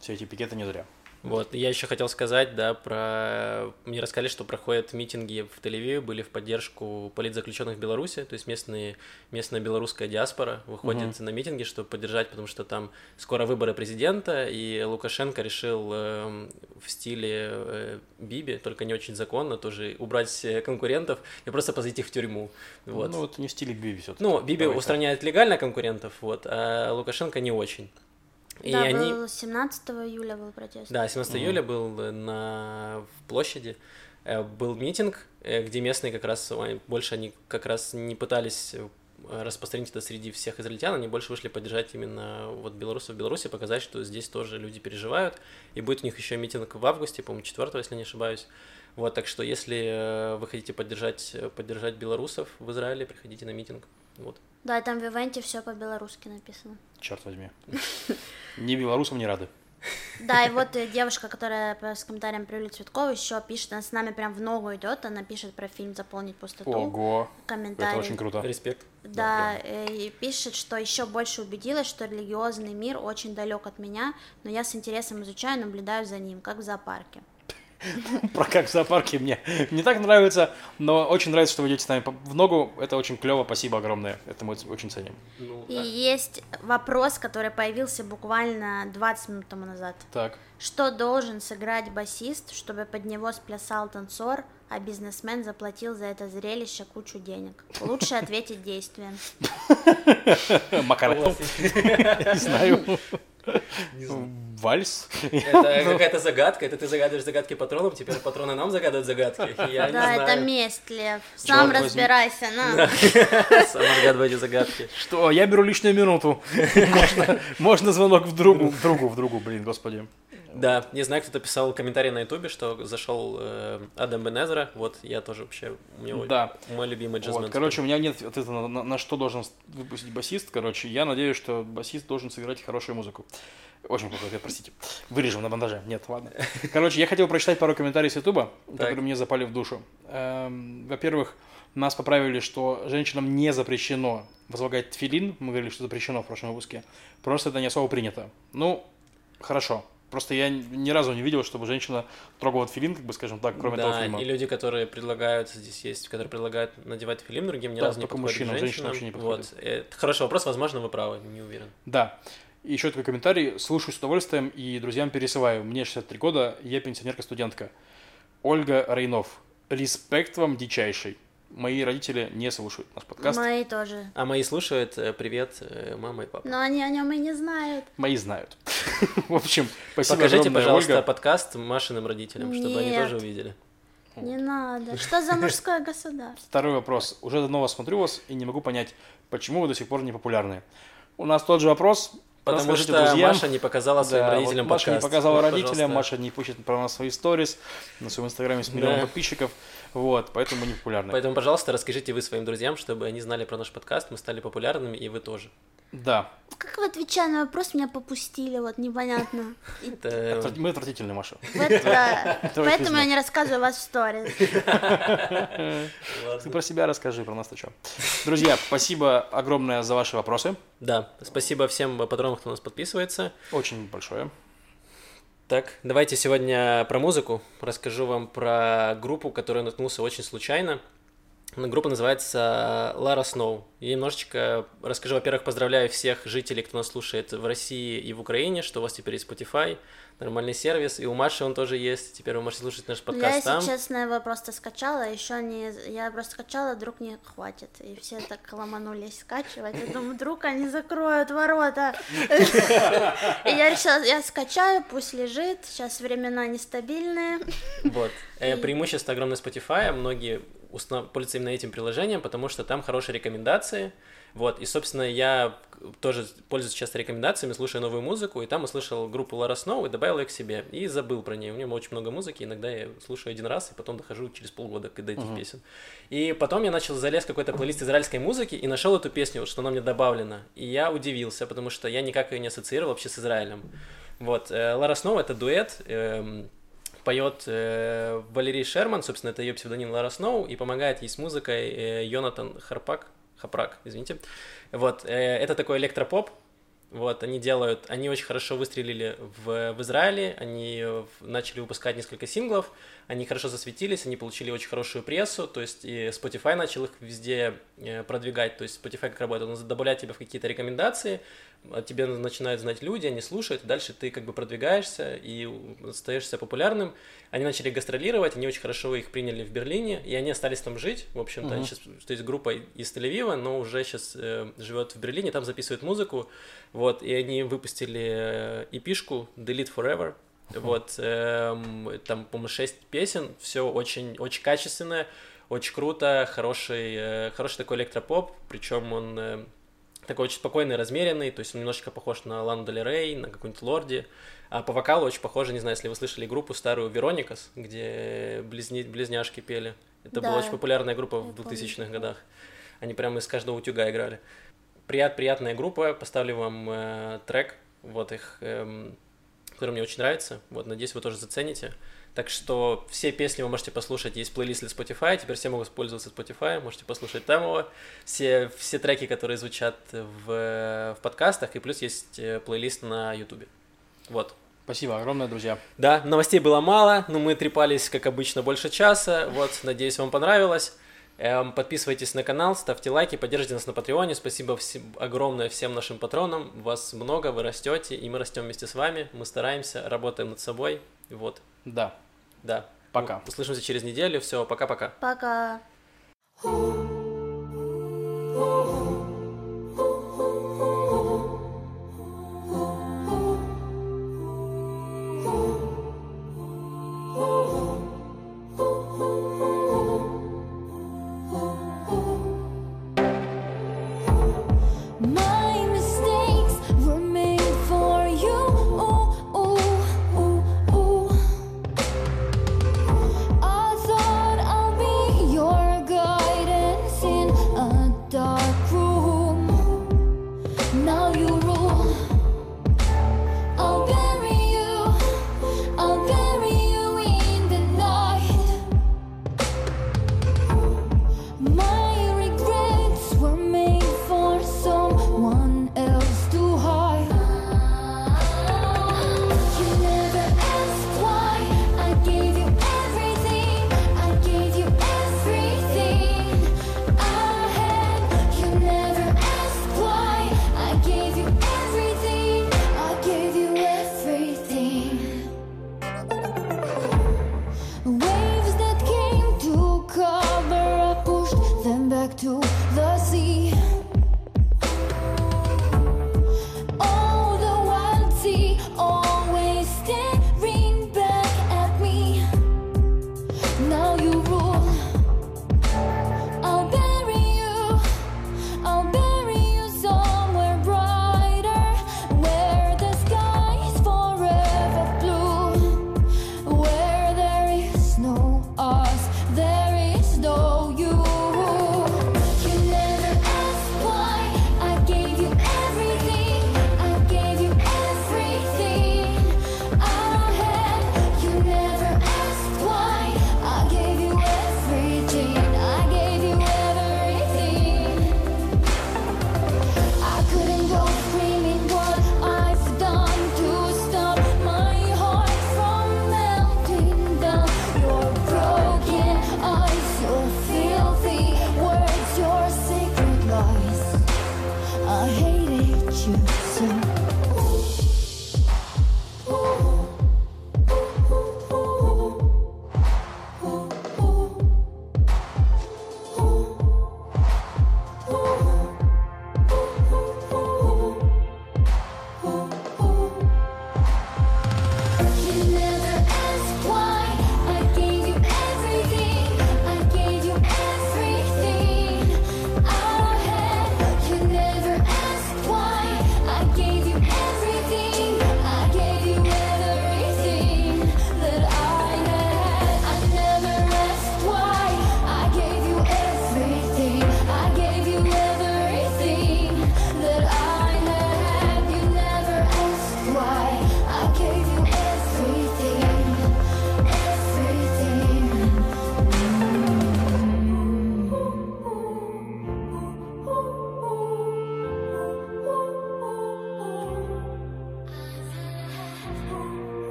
[SPEAKER 2] все эти пикеты не зря.
[SPEAKER 1] Вот, я еще хотел сказать, да, про... Мне рассказали, что проходят митинги в Тель-Авиве, были в поддержку политзаключенных в Беларуси, то есть местные, местная белорусская диаспора выходит угу. на митинги, чтобы поддержать, потому что там скоро выборы президента, и Лукашенко решил э, в стиле э, Биби, только не очень законно, тоже убрать конкурентов и просто посадить их в тюрьму. Вот.
[SPEAKER 2] Ну, вот не в стиле Биби все-таки.
[SPEAKER 1] Ну, Биби Давай устраняет так. легально конкурентов, вот, а Лукашенко не очень.
[SPEAKER 3] И да, они... был 17 июля был протест.
[SPEAKER 1] Да, 17 угу. июля был на в площади э, был митинг, э, где местные как раз больше они как раз не пытались э, распространить это среди всех израильтян, они больше вышли поддержать именно вот белорусов в Беларуси, показать, что здесь тоже люди переживают. И будет у них еще митинг в августе, по-моему, 4 если не ошибаюсь. Вот, так что если вы хотите поддержать, поддержать белорусов в Израиле, приходите на митинг. Вот.
[SPEAKER 3] Да, там в ивенте все по-белорусски написано.
[SPEAKER 2] Черт возьми. Ни белорусам не рады.
[SPEAKER 3] Да, и вот э, девушка, которая с комментарием про Юлю Цветкову еще пишет, она с нами прям в ногу идет, она пишет про фильм «Заполнить пустоту».
[SPEAKER 2] Ого, комментарий. это очень круто.
[SPEAKER 1] Респект.
[SPEAKER 3] Да, да э, и пишет, что еще больше убедилась, что религиозный мир очень далек от меня, но я с интересом изучаю, наблюдаю за ним, как в зоопарке.
[SPEAKER 2] про как в зоопарке мне не так нравится, но очень нравится, что вы идете с нами в ногу. Это очень клево, спасибо огромное. Это мы очень ценим.
[SPEAKER 3] Ну, И есть вопрос, который появился буквально 20 минут тому назад.
[SPEAKER 2] Так.
[SPEAKER 3] Что должен сыграть басист, чтобы под него сплясал танцор, а бизнесмен заплатил за это зрелище кучу денег? Лучше ответить действием.
[SPEAKER 2] Макаров. Не знаю. Вальс?
[SPEAKER 1] Это какая-то загадка, это ты загадываешь загадки патронам, теперь патроны нам загадывают загадки. Я
[SPEAKER 3] да, это месть, Лев. Сам разбирайся, на.
[SPEAKER 1] Сам разгадывай эти загадки.
[SPEAKER 2] Что, я беру лишнюю минуту. Можно, можно звонок в другу, в другу, в другу, блин, господи.
[SPEAKER 1] Да, не знаю, кто-то писал комментарий на ютубе, что зашел э, Адам Бенезера, вот я тоже вообще, у него да. мой любимый джазмен. Вот,
[SPEAKER 2] короче, у меня нет ответа на, на, на что должен выпустить басист, короче, я надеюсь, что басист должен сыграть хорошую музыку. Очень плохой ответ, простите. Вырежем на монтаже. Нет, ладно. Короче, я хотел прочитать пару комментариев с Ютуба, которые мне запали в душу. Эм, во-первых, нас поправили, что женщинам не запрещено возлагать тфилин. Мы говорили, что запрещено в прошлом выпуске. Просто это не особо принято. Ну, хорошо. Просто я ни разу не видел, чтобы женщина трогала филин, как бы скажем так, кроме
[SPEAKER 1] да,
[SPEAKER 2] того фильма.
[SPEAKER 1] и люди, которые предлагают, здесь есть, которые предлагают надевать филин другим, ни да, разу не подходят мужчинам, к женщинам. вообще не подходит. Вот. Это хороший вопрос, возможно, вы правы, не уверен.
[SPEAKER 2] Да. И еще такой комментарий. Слушаю с удовольствием и друзьям пересылаю. Мне 63 года, я пенсионерка-студентка. Ольга Рейнов. Респект вам дичайший. Мои родители не слушают наш подкаст.
[SPEAKER 3] Мои тоже.
[SPEAKER 1] А мои слушают. Э, привет, э, мама и папа.
[SPEAKER 3] Но они о нем и не знают.
[SPEAKER 2] Мои знают. В общем, спасибо
[SPEAKER 1] Покажите, пожалуйста, подкаст Машиным родителям, чтобы они тоже увидели.
[SPEAKER 3] Не надо. Что за мужское государство?
[SPEAKER 2] Второй вопрос. Уже давно вас смотрю вас и не могу понять, почему вы до сих пор не популярны. У нас тот же вопрос.
[SPEAKER 1] Потому что друзьям. Маша не показала своим да, родителям вот
[SPEAKER 2] Маша не показала вот, родителям, пожалуйста. Маша не пишет про нас свои сторис, на своем инстаграме с миллионом да. подписчиков. Вот, поэтому мы не популярны.
[SPEAKER 1] Поэтому, пожалуйста, расскажите вы своим друзьям, чтобы они знали про наш подкаст, мы стали популярными, и вы тоже.
[SPEAKER 2] Да.
[SPEAKER 3] Как вы отвечая на вопрос, меня попустили, вот непонятно.
[SPEAKER 2] Мы отвратительные, Маша.
[SPEAKER 3] Поэтому я не рассказываю вас в сторис.
[SPEAKER 2] Ты про себя расскажи, про нас-то что. Друзья, спасибо огромное за ваши вопросы.
[SPEAKER 1] Да, спасибо всем патронам, кто нас подписывается.
[SPEAKER 2] Очень большое.
[SPEAKER 1] Так, давайте сегодня про музыку. Расскажу вам про группу, которая наткнулся очень случайно. Группа называется Лара Сноу. И немножечко расскажу, во-первых, поздравляю всех жителей, кто нас слушает в России и в Украине, что у вас теперь есть Spotify, нормальный сервис, и у Маши он тоже есть, теперь вы можете слушать наш подкаст
[SPEAKER 3] я,
[SPEAKER 1] там.
[SPEAKER 3] если честно, его просто скачала, еще не... Я просто скачала, вдруг не хватит, и все так ломанулись скачивать, я думаю, вдруг они закроют ворота. И я решила, я скачаю, пусть лежит, сейчас времена нестабильные.
[SPEAKER 1] Вот. Э, преимущество огромное Spotify, многие пользуются именно этим приложением, потому что там хорошие рекомендации, Вот, и, собственно, я тоже пользуюсь часто рекомендациями, слушаю новую музыку, и там услышал группу Лара Сноу и добавил ее к себе, и забыл про нее. У нее очень много музыки, иногда я слушаю один раз, и потом дохожу через полгода до этих uh-huh. песен. И потом я начал залез какой-то плейлист израильской музыки и нашел эту песню, что она мне добавлена. И я удивился, потому что я никак ее не ассоциировал вообще с Израилем. Вот, э, Лара Сноу — это дуэт, эм, поет э, Валерий Шерман, собственно, это ее псевдоним Лара Сноу, и помогает ей с музыкой э, Йонатан Харпак, Хапрак, извините. Вот, э, это такой электропоп, вот, они делают, они очень хорошо выстрелили в, в Израиле, они начали выпускать несколько синглов, они хорошо засветились, они получили очень хорошую прессу, то есть и Spotify начал их везде э, продвигать, то есть Spotify как работает, он добавляет тебя в какие-то рекомендации, о тебе начинают знать люди, они слушают, и дальше ты как бы продвигаешься и остаешься популярным. Они начали гастролировать, они очень хорошо их приняли в Берлине, и они остались там жить, в общем-то, они сейчас, то есть группа из Тель-Авива, но уже сейчас э, живет в Берлине, там записывает музыку, вот, и они выпустили эпишку Delete Forever, uh-huh. вот, э, там, по-моему, 6 песен, все очень, очень качественное, очень круто, хороший, э, хороший такой электропоп, причем он э, такой очень спокойный, размеренный, то есть он немножечко похож на Лану Дель Рей, на какую-нибудь Лорди, а по вокалу очень похоже, не знаю, если вы слышали группу старую Вероникас, где близни... близняшки пели. Это да. была очень популярная группа в 2000-х годах. Они прямо из каждого утюга играли. Прият, приятная группа, поставлю вам э, трек, вот их, э, который мне очень нравится. Вот, надеюсь, вы тоже зацените. Так что все песни вы можете послушать, есть плейлист для Spotify, теперь все могут пользоваться Spotify, можете послушать там его, все, все треки, которые звучат в, в подкастах, и плюс есть э, плейлист на YouTube. Вот.
[SPEAKER 2] Спасибо огромное, друзья.
[SPEAKER 1] Да, новостей было мало, но мы трепались, как обычно, больше часа. Вот, надеюсь, вам понравилось. Эм, подписывайтесь на канал, ставьте лайки, поддержите нас на Патреоне. Спасибо всем, огромное всем нашим патронам. Вас много, вы растете, и мы растем вместе с вами. Мы стараемся, работаем над собой. Вот.
[SPEAKER 2] Да.
[SPEAKER 1] Да.
[SPEAKER 2] Пока.
[SPEAKER 1] Услышимся через неделю. Все, пока-пока.
[SPEAKER 4] Пока. пока. to